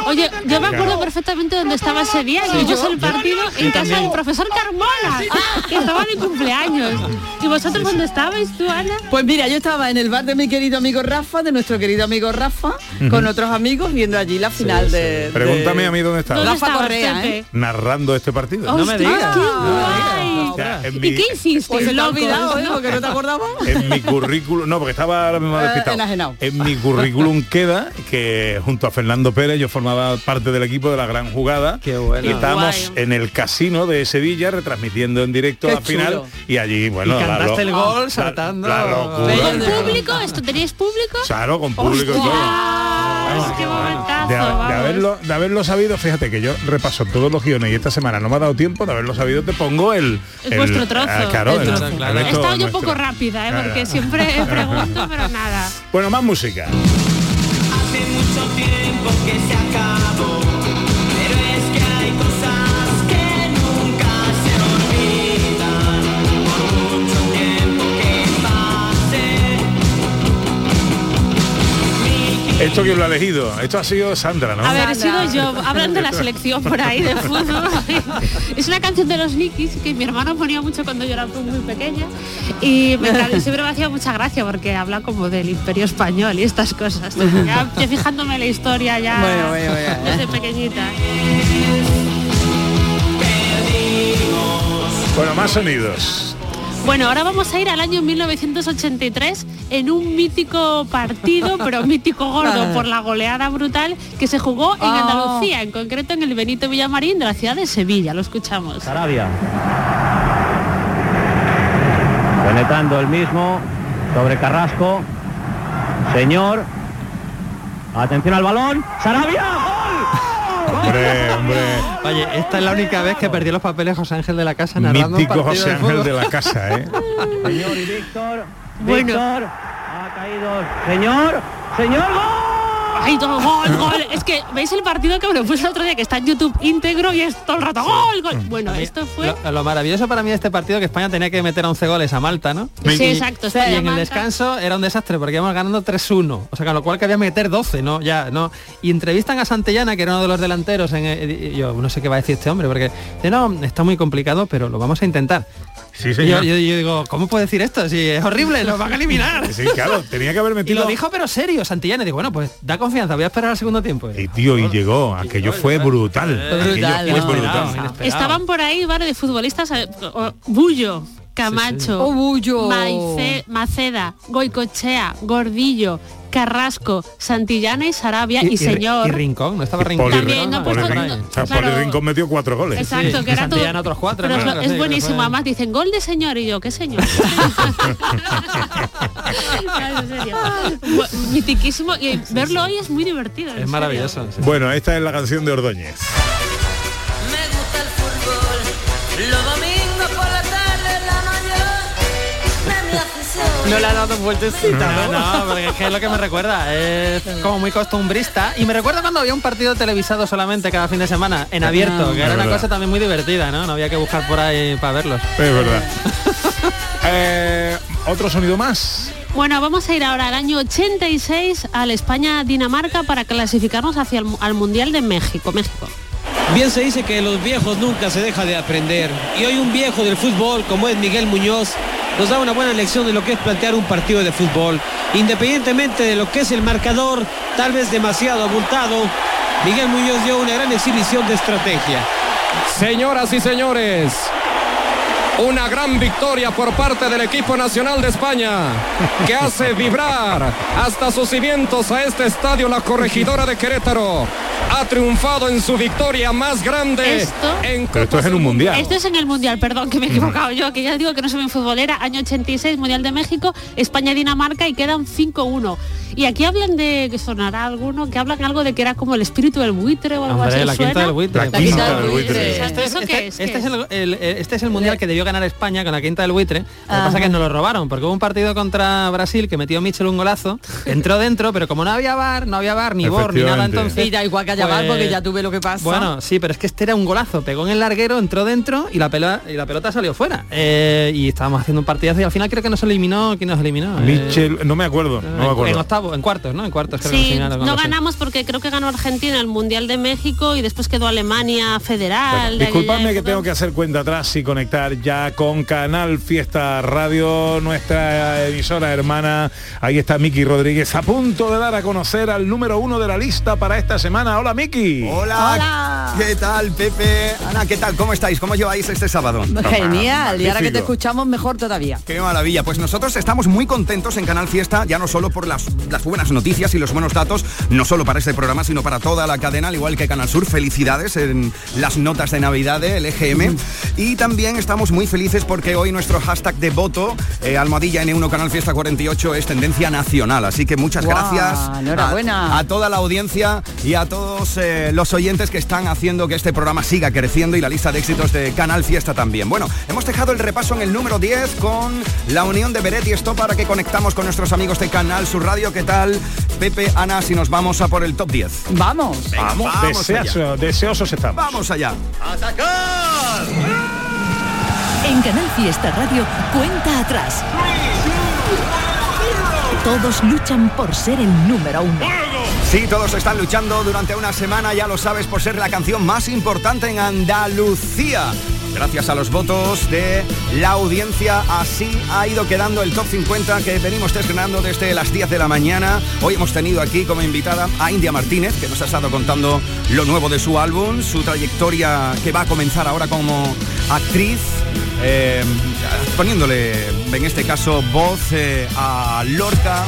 Oye, yo me acuerdo perfectamente dónde estaba ese día, que vimos el partido en casa del profesor Carmona, que estaba de cumpleaños. ¿Y vosotros dónde estabais tú, Ana? Pues mira, yo estaba en el bar de mi querido amigo Rafa, de nuestro querido amigo Rafa, con otros amigos viendo allí la final de, Pregúntame a mí dónde estaba. ¿Dónde Rafa Correa? ¿eh? Narrando este partido. No me digas. O sea, ¿Y mi, qué hiciste? Pues ha locos, olvidado, ¿eh? no? Porque no te acordabas. en mi currículum, no, porque estaba ahora mismo Eh, despistado. En mi currículum queda que junto a Fernando Pérez yo formaba parte del equipo de la gran jugada. Qué bueno. Y estábamos Guay. en el casino de Sevilla retransmitiendo en directo Qué la final chulo. y allí, bueno, Y cantaste el gol la- saltando. La, locura. ¿Con público? ¿Esto teníais público? Claro, con público y todo. ¡Ostras! qué momentazo, De, haberlo, de haberlo sabido, fíjate que yo repaso todos los guiones y esta semana no me ha dado tiempo, de haberlo sabido te pongo el... Es el- vuestro trozo. ah, claro, El el- trozo. el He resto estado yo un poco rápida, ¿eh? Claro. porque siempre pregunto, pero nada. Bueno, más música. Hace mucho tiempo que se Esto quién lo ha elegido, esto ha sido Sandra, ¿no? A ver, he sido yo. Hablan de la selección por ahí de fútbol. es una canción de los Nikis que mi hermano ponía mucho cuando yo era muy pequeña y me encanta- siempre me hacía mucha gracia porque habla como del imperio español y estas cosas. Ya, ya fijándome en la historia ya Bueno, bueno, bueno. desde pequeñita. Bueno, más sonidos. Bueno, ahora vamos a ir al año 1983 en un mítico partido, pero mítico gordo por la goleada brutal que se jugó en Ah. Andalucía, en concreto en el Benito Villamarín de la ciudad de Sevilla. Lo escuchamos. Sarabia. Penetrando el mismo sobre Carrasco. Señor. Atención al balón. Sarabia. Hombre, hombre. Oye, esta es la única vez que perdió los papeles José Ángel de la Casa narrando un Mítico partido José de Ángel de la casa, ¿eh? Señor y Víctor. Bueno. Víctor. Ha caído. Señor. Señor. ¡Gol! ¡Ay, todo gol, gol! Es que veis el partido que me lo puse el otro día que está en YouTube íntegro y es todo el rato gol, gol. Bueno, esto fue Lo, lo maravilloso para mí de este partido que España tenía que meter 11 goles a Malta, ¿no? Sí, Y- exacto, Y en el descanso era un desastre porque íbamos ganando 3-1. O sea, con lo cual que había que meter 12, ¿no? Ya, ¿no? Y entrevistan a Santellana, que era uno de los delanteros, en, eh, yo no sé qué va a decir este hombre, porque no, está muy complicado, pero lo vamos a intentar. Sí, Y señor. Yo, yo- yo digo, ¿cómo puede decir esto? Si es horrible, nos van a eliminar. Sí, claro, tenía que haber Y metido... lo dijo pero serio, Santillana. Y digo, bueno, pues da confianza, voy a esperar al segundo tiempo. Y tío, y llegó, aquello fue brutal. brutal, Aquello fue brutal. inesperado. Estaban por ahí varios de futbolistas, eh, o- Bullo, Camacho, Oh, Bullo. Maice- Maceda, Goicochea, Gordillo, Carrasco, Santillana y Sarabia y, señor. Y Rincón, no estaba Rincón. También, no, pues, Poli Rincón. O sea, claro. Poli Rincón metió cuatro goles. Exacto, que era todo. Santillana otros cuatro. Pero es, buenísimo, además dicen gol de señor y yo, ¿qué señor? Claro, en serio. Bu- Mitiquísimo y verlo hoy es muy divertido. Es maravilloso. sí. Bueno, esta es la canción de Ordóñez. No le ha dado vueltecita, ¿no? No, porque es que es lo que me recuerda. Es como muy costumbrista. Y me recuerda cuando había un partido televisado solamente cada fin de semana, en abierto, Ah. que era una cosa también muy divertida, ¿no? No había que buscar por ahí para verlos. Es verdad. Eh, Otro sonido más. Bueno, vamos a ir ahora al año 86 al España-Dinamarca para clasificarnos hacia el al Mundial de México. México. Bien se dice que los viejos nunca se deja de aprender. Y hoy un viejo del fútbol como es Miguel Muñoz nos da una buena lección de lo que es plantear un partido de fútbol. Independientemente de lo que es el marcador, tal vez demasiado abultado, Miguel Muñoz dio una gran exhibición de estrategia. Señoras y señores, una gran victoria por parte del equipo nacional de España, que hace vibrar hasta sus cimientos a este estadio la corregidora de Querétaro. Ha triunfado en su victoria más grande Esto- en Pero esto es en un mundial. Esto es en el Mundial, perdón, que me he equivocado yo, que ya digo que no soy muy futbolera. Año 86, Mundial de México, España-Dinamarca y quedan 5-1. Y aquí hablan de, que sonará alguno, que hablan algo de que era como el espíritu del buitre o algo Hombre, así. la ¿os quinta suena? del buitre. La quinta del buitre. Este, ¿Eso es- qué es? ¿Qué es el, el- el- este es el mundial que debió ganar España con la quinta del buitre. Lo que Ajá. pasa es que nos lo robaron, porque hubo un partido contra Brasil que metió Michel un golazo, entró dentro, pero como no había bar, no había bar, ni bor, ni nada entonces. Y da igual pues, porque ya tuve lo que pasa. Bueno, sí, pero es que este era un golazo. Pegó en el larguero, entró dentro y la pelota, y la pelota salió fuera. Eh, y estábamos haciendo un partidazo y al final creo que nos eliminó. ¿Quién nos eliminó? Eh, Michel, no me acuerdo, no me en, acuerdo. octavo, en cuartos, ¿no? En cuartos creo que nos Sí, no ganamos porque creo que ganó Argentina el Mundial de México y después quedó Alemania Federal. de aquella Disculpadme que tengo que hacer cuenta atrás y conectar ya con Canal Fiesta Radio, nuestra emisora hermana. Ahí está Miki Rodríguez a punto de dar a conocer al número uno de la lista para esta semana. Hola Miki. Hola, Hola. ¿Qué tal, Pepe? Ana, ¿qué tal? ¿Cómo estáis? ¿Cómo lleváis este sábado? Genial, y ahora que te escuchamos mejor todavía. Qué maravilla. Pues nosotros estamos muy contentos en Canal Fiesta, ya no solo por las, las buenas noticias y los buenos datos, no solo para este programa, sino para toda la cadena, al igual que Canal Sur. Felicidades en las notas de Navidad del EGM. Y también estamos muy felices porque hoy nuestro hashtag de voto, eh, almohadilla N1 Canal Fiesta 48, es tendencia nacional. Así que muchas gracias enhorabuena. A, a toda la audiencia y a todos eh, los oyentes que están haciendo que este programa siga creciendo y la lista de éxitos de Canal Fiesta también. Bueno, hemos dejado el repaso en el número 10 con la unión de Beret y Esto para que conectamos con nuestros amigos de Canal Sur Radio. ¿Qué tal? Pepe, Ana, si nos vamos a por el top 10. Vamos. Vamos, deseoso- deseosos estamos. Vamos allá. En Canal Fiesta Radio, cuenta atrás. Todos luchan por ser el número uno. Sí, todos están luchando durante una semana, ya lo sabes, por ser la canción más importante en Andalucía. Gracias a los votos de la audiencia, así ha ido quedando el top 50 que venimos estrenando desde las 10 de la mañana. Hoy hemos tenido aquí como invitada a India Martínez, que nos ha estado contando lo nuevo de su álbum, su trayectoria que va a comenzar ahora como actriz, eh, poniéndole en este caso voz eh, a Lorca.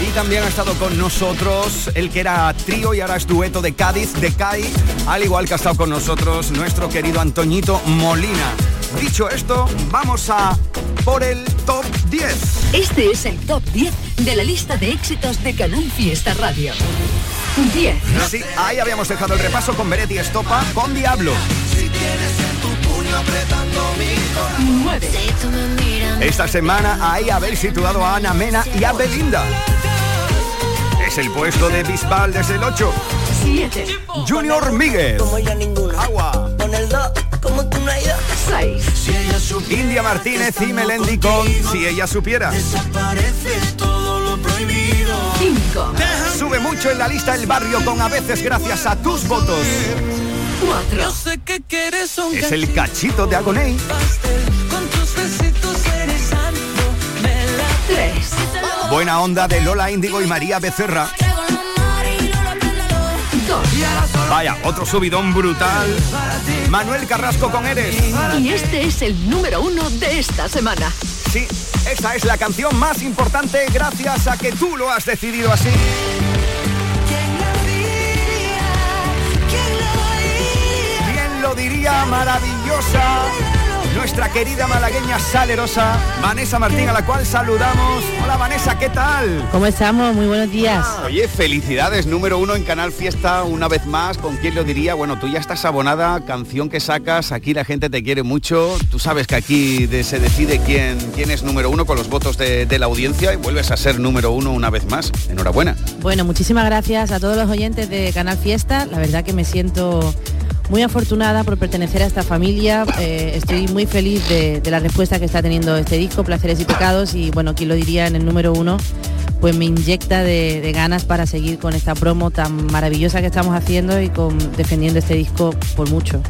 Y también ha estado con nosotros el que era trío y ahora es dueto de Cádiz, de CAI, al igual que ha estado con nosotros nuestro querido Antoñito Molina. Dicho esto, vamos a por el top 10. Este es el top 10 de la lista de éxitos de Canal Fiesta Radio. 10. Sí, ahí habíamos dejado el repaso con Beretti Estopa, con Diablo. 9. Esta semana ahí habéis situado a Ana Mena y a Belinda. Es el puesto de Bisbal desde el 8. 7. Junior Miguel. Agua. Con el 2, como tú no hay dos. 6. India Martínez y Melendi con Si ella supiera. Desaparece todo lo prohibido. 5. Sube mucho en la lista el barrio con a veces gracias a tus votos. 4. sé que quieres un Es el cachito de Agoney. Buena onda de Lola Índigo y María Becerra. 2. Vaya, otro subidón brutal. Manuel Carrasco con Eres. Y este es el número uno de esta semana. Sí, esta es la canción más importante gracias a que tú lo has decidido así. ¿Quién lo diría? Maravillosa. Nuestra querida malagueña salerosa, Vanessa Martín, a la cual saludamos. Hola Vanessa, ¿qué tal? ¿Cómo estamos? Muy buenos días. Oye, felicidades, número uno en Canal Fiesta una vez más. ¿Con quién lo diría? Bueno, tú ya estás abonada, canción que sacas, aquí la gente te quiere mucho. Tú sabes que aquí de- se decide quién, quién es número uno con los votos de, de la audiencia y vuelves a ser número uno una vez más. Enhorabuena. Bueno, muchísimas gracias a todos los oyentes de Canal Fiesta. La verdad que me siento muy afortunada por pertenecer a esta familia. Eh, estoy muy feliz de, de la respuesta que está teniendo este disco, Placeres y Pecados. Y bueno, quien lo diría en el número uno, pues me inyecta de, de ganas para seguir con esta promo tan maravillosa que estamos haciendo y con defendiendo este disco por mucho.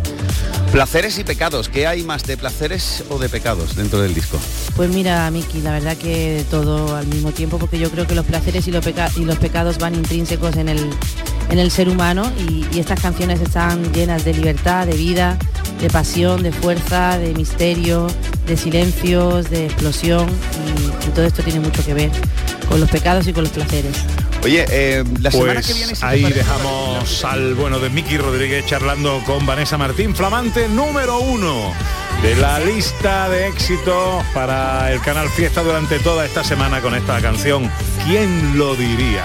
Placeres y pecados. ¿Qué hay más de placeres o de pecados dentro del disco? Pues mira, Miki, la verdad que todo al mismo tiempo, porque yo creo que los placeres y los, peca- y los pecados van intrínsecos en el, en el ser humano y, y estas canciones están llenas de libertad, de vida, de pasión, de fuerza, de misterio, de silencios, de explosión y, y todo esto tiene mucho que ver con los pecados y con los placeres. Oye, eh, la semana Pues que viene... si ahí dejamos al bueno de Miki Rodríguez charlando con Vanessa Martín, flamante número uno de la lista de éxitos para el canal Fiesta durante toda esta semana con esta canción. ¿Quién lo diría?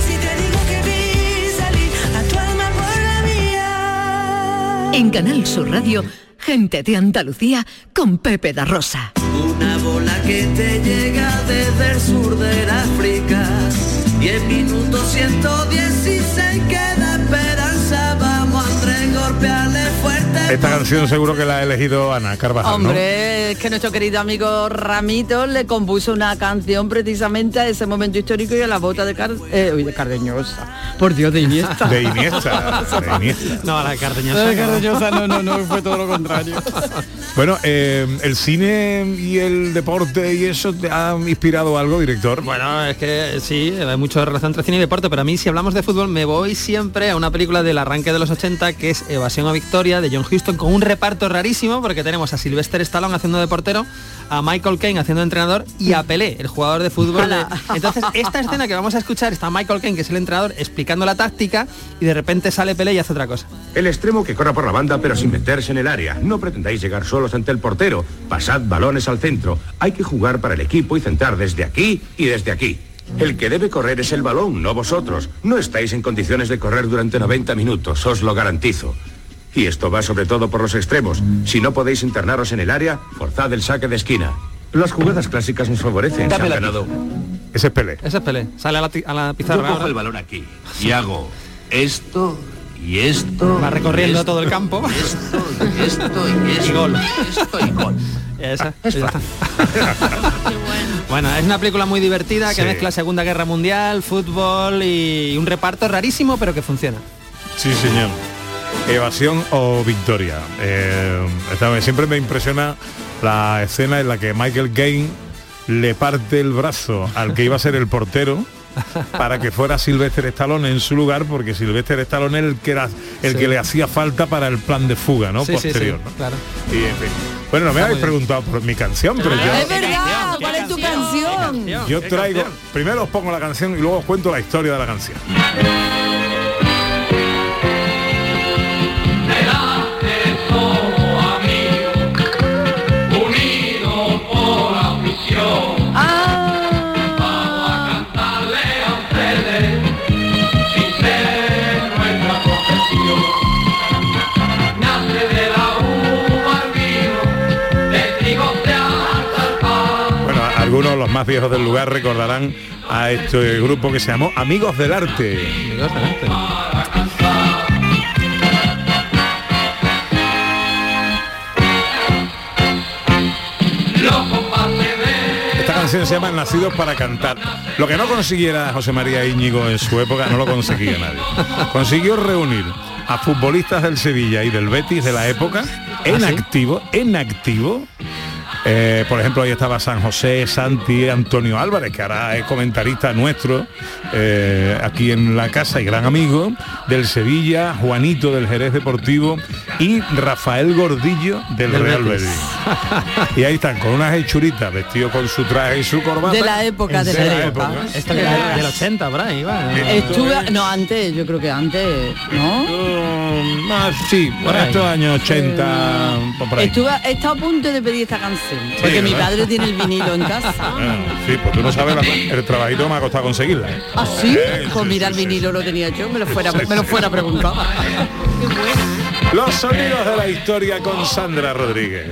Si te digo que vi salir a tu alma por la mía. En Canal Sur Radio, gente de Andalucía con Pepe da Rosa. Una bola que te llega desde el sur del África. 10 minutos 116 queda esperanza. Vamos Andrés, golpearle fuerte. Esta canción seguro que la ha elegido Ana Carvajal, ¿no? Hombre, es que nuestro querido amigo Ramito le compuso una canción precisamente a ese momento histórico y a la bota de, Car eh, uy, de Cardeñosa. Por Dios, de Iniesta. De Iniesta, de Iniesta. No, la de Cardeñosa. La de Cardeñosa, no, no, no, fue todo lo contrario. Bueno, eh, el cine y el deporte y eso te ha inspirado algo, director. Bueno, es que sí, hay mucha relación entre cine y deporte, pero a mí si hablamos de fútbol me voy siempre a una película del arranque de los 80 que es Evasión a Victoria de John Huston con un reparto rarísimo porque tenemos a Sylvester Stallone haciendo de portero, a Michael Caine haciendo de entrenador y a Pelé, el jugador de fútbol. de- Entonces, esta escena que vamos a escuchar está Michael Caine, que es el entrenador, explicando la táctica y de repente sale Pelé y hace otra cosa. El extremo que corra por la banda pero sin meterse en el área. No pretendáis llegar solos ante el portero. Pasad balones al centro. Hay que jugar para el equipo y centrar desde aquí y desde aquí. El que debe correr es el balón, no vosotros. No estáis en condiciones de correr durante 90 minutos, os lo garantizo. Y esto va sobre todo por los extremos. Si no podéis internaros en el área, forzad el saque de esquina. Las jugadas clásicas nos favorecen. Se han Dámela aquí. ganado. Ese es Pelé. Ese es Pelé. Sale a la, ti- a la Yo pizarra. cojo ahora. el balón aquí y hago esto y esto. Va recorriendo esto, todo el campo. y Esto y esto y esto. Y gol. Esto y gol. Esa, ya está. bueno, es una película muy divertida que Sí. mezcla Segunda Guerra Mundial, fútbol y un reparto rarísimo pero que funciona. Sí, señor. Evasión o victoria. Eh, esta- siempre me impresiona la escena en la que Michael Caine le parte el brazo al que iba a ser el portero para que fuera Sylvester Stallone en su lugar porque Sylvester Stallone era el que era el Sí. que le hacía falta para el plan de fuga no Sí, sí, sí, posterior ¿no? claro. Y, en fin. bueno no me habéis preguntado por mi canción pero Es yo, verdad, ¿cuál es tu canción? yo traigo primero os pongo la canción y luego os cuento la historia de la canción los más viejos del lugar, recordarán a este grupo que se llamó Amigos del Arte. Esta canción se llama Nacidos para Cantar. Lo que no consiguiera José María Íñigo en su época, no lo conseguía nadie. Consiguió reunir a futbolistas del Sevilla y del Betis de la época en ¿Ah, sí? activo, en activo. Eh, por ejemplo, ahí estaba San José, Santi, Antonio Álvarez, que ahora es comentarista nuestro eh, aquí en la casa y gran amigo del Sevilla, Juanito del Jerez Deportivo y Rafael Gordillo del, Del Real Betis. Betis. Y ahí están con unas hechuritas, vestidos con su traje y su corbata. De la época, de De la la época. época. Esto que es del, del 80, por ahí, va. Estuve, no, antes, yo creo que antes, ¿no? Mm, ah, sí, por estos años 80, por ahí. Estuve, he estado a punto de pedir esta canción, porque mi ¿verdad? padre tiene el vinilo en casa. Ah, sí, pues tú no sabes la- el trabajito me ha costado conseguirla. ¿eh? ¿Ah, sí? Eh, Pues mira, el vinilo lo tenía yo, me lo fuera, me lo fuera a preguntar. Los sonidos de la historia con Sandra Rodríguez.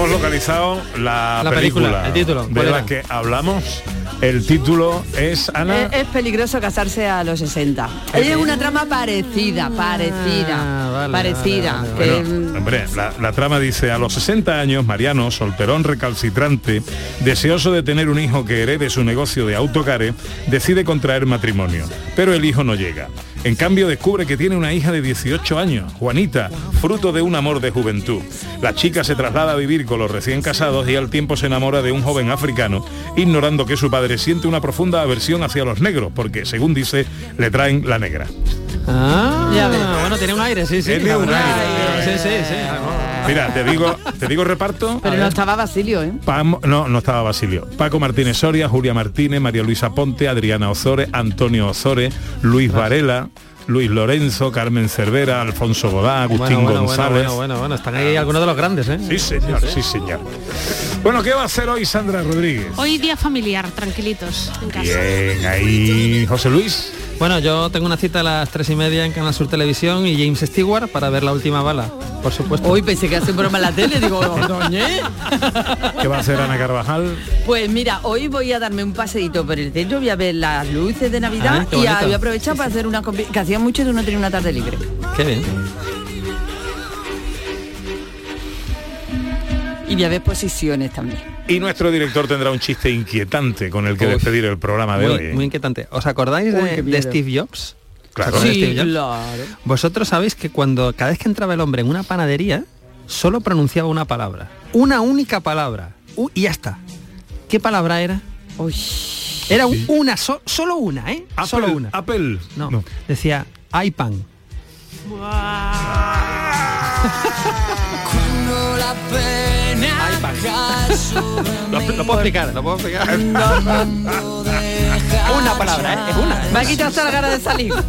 Hemos localizado la, La película, el título, de ¿cuál la que hablamos. El título es Ana. Es, es peligroso casarse a los 60. Es una trama parecida, parecida, Ah, vale, parecida. vale, que, Bueno, hombre, la, la trama dice, a los 60 años, Mariano, solterón recalcitrante, deseoso de tener un hijo que herede su negocio de autocare, decide contraer matrimonio, pero el hijo no llega. En cambio, descubre que tiene una hija de 18 años, Juanita, fruto de un amor de juventud. La chica se traslada a vivir con los recién casados y al tiempo se enamora de un joven africano, ignorando que su padre siente una profunda aversión hacia los negros, porque, según dice, le traen la negra. Ah, Ya ves. bueno, tiene un aire, sí, sí. Tiene la un verdad aire. que Sí, sí, sí. Mira, te digo, te digo reparto. pero no estaba Basilio, ¿eh? No, no estaba Basilio. Paco Martínez Soria, Julia Martínez, María Luisa Ponte, Adriana Ozore, Antonio Ozore, Luis Varela, Luis Lorenzo, Carmen Cervera, Alfonso Godá, Agustín Bueno, bueno, González. bueno, bueno, bueno, están ahí algunos de los grandes, ¿eh? Sí, señor, sí, señor. Bueno, ¿qué va a hacer hoy Sandra Rodríguez? Hoy día familiar, tranquilitos en casa. Bien, ahí José Luis. Bueno, yo tengo una cita a las tres y media en Canal Sur Televisión y James Stewart para ver la última bala, por supuesto. Hoy pensé que hace un programa en la tele, digo, doñé. ¿Qué va a hacer Ana Carvajal? Pues mira, hoy voy a darme un paseíto por el centro, voy a ver las luces de Navidad Ah, y a- voy a aprovechar para hacer una compi- que hacía mucho de no tener una tarde libre. Qué bien. Y voy a ver posiciones también. Y nuestro director tendrá un chiste inquietante con el que Uf. despedir el programa de muy, hoy. ¿eh? muy inquietante. ¿Os acordáis Uy, de. Steve Jobs? Claro. ¿Os acordáis de Sí, Steve Jobs? claro. Vosotros sabéis que cuando cada vez que entraba el hombre en una panadería, solo pronunciaba una palabra. Una única palabra. Y ya está. ¿Qué palabra era? Era un- una, so- solo una, ¿eh? Apple, solo una. Apple. No, decía iPan. Cuando la sobre Lo, lo puedo explicar, lo puedo explicar. una palabra, ¿eh? Es una. Me ha quitado hasta la gana de salir.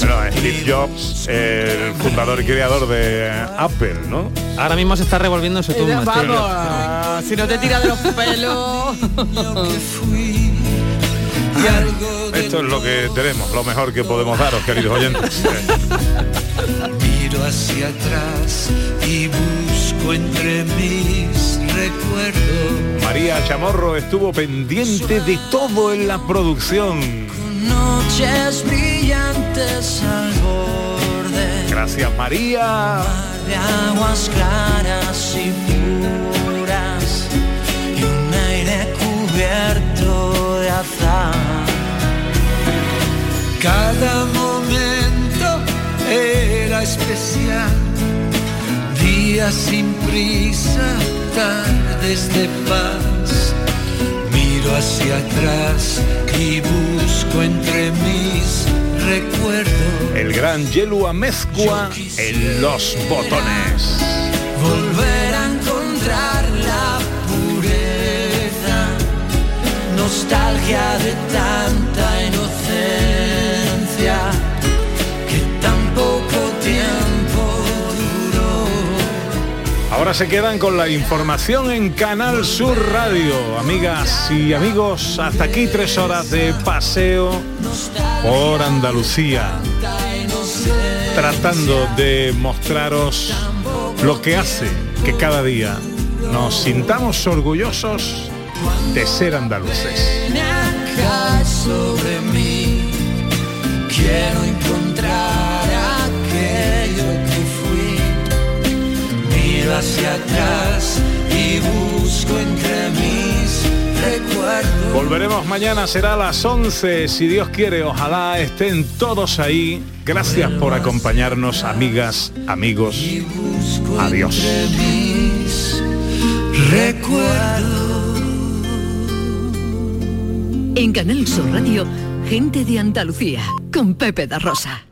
Bueno, Steve Jobs, el fundador y creador de Apple, ¿no? Ahora mismo se está revolviendo en su tumba. Si no te tira de los pelos. Esto es lo que tenemos, lo mejor que podemos daros, queridos oyentes. Miro hacia atrás y busco entre mis recuerdos. María Chamorro estuvo pendiente de todo en la producción. Noches brillantes al borde Gracias María. de aguas claras y puras y un aire cubierto de azar. Cada especial, días sin prisa, tardes de paz. Miro hacia atrás y busco entre mis recuerdos. El gran Yelu Amezcua en los botones. volver a encontrar la pureza, nostalgia de tanta Ahora se quedan con la información en Canal Sur Radio. Amigas y amigos, hasta aquí tres horas de paseo por Andalucía. Tratando de mostraros lo que hace que cada día nos sintamos orgullosos de ser andaluces. Miro hacia atrás y busco entre mis recuerdos. Volveremos mañana, será a las 11, si Dios quiere, ojalá estén todos ahí. Gracias por acompañarnos, amigas, amigos. Adiós. mis recuerdos. En Canal Sur Radio, gente de Andalucía, con Pepe da Rosa.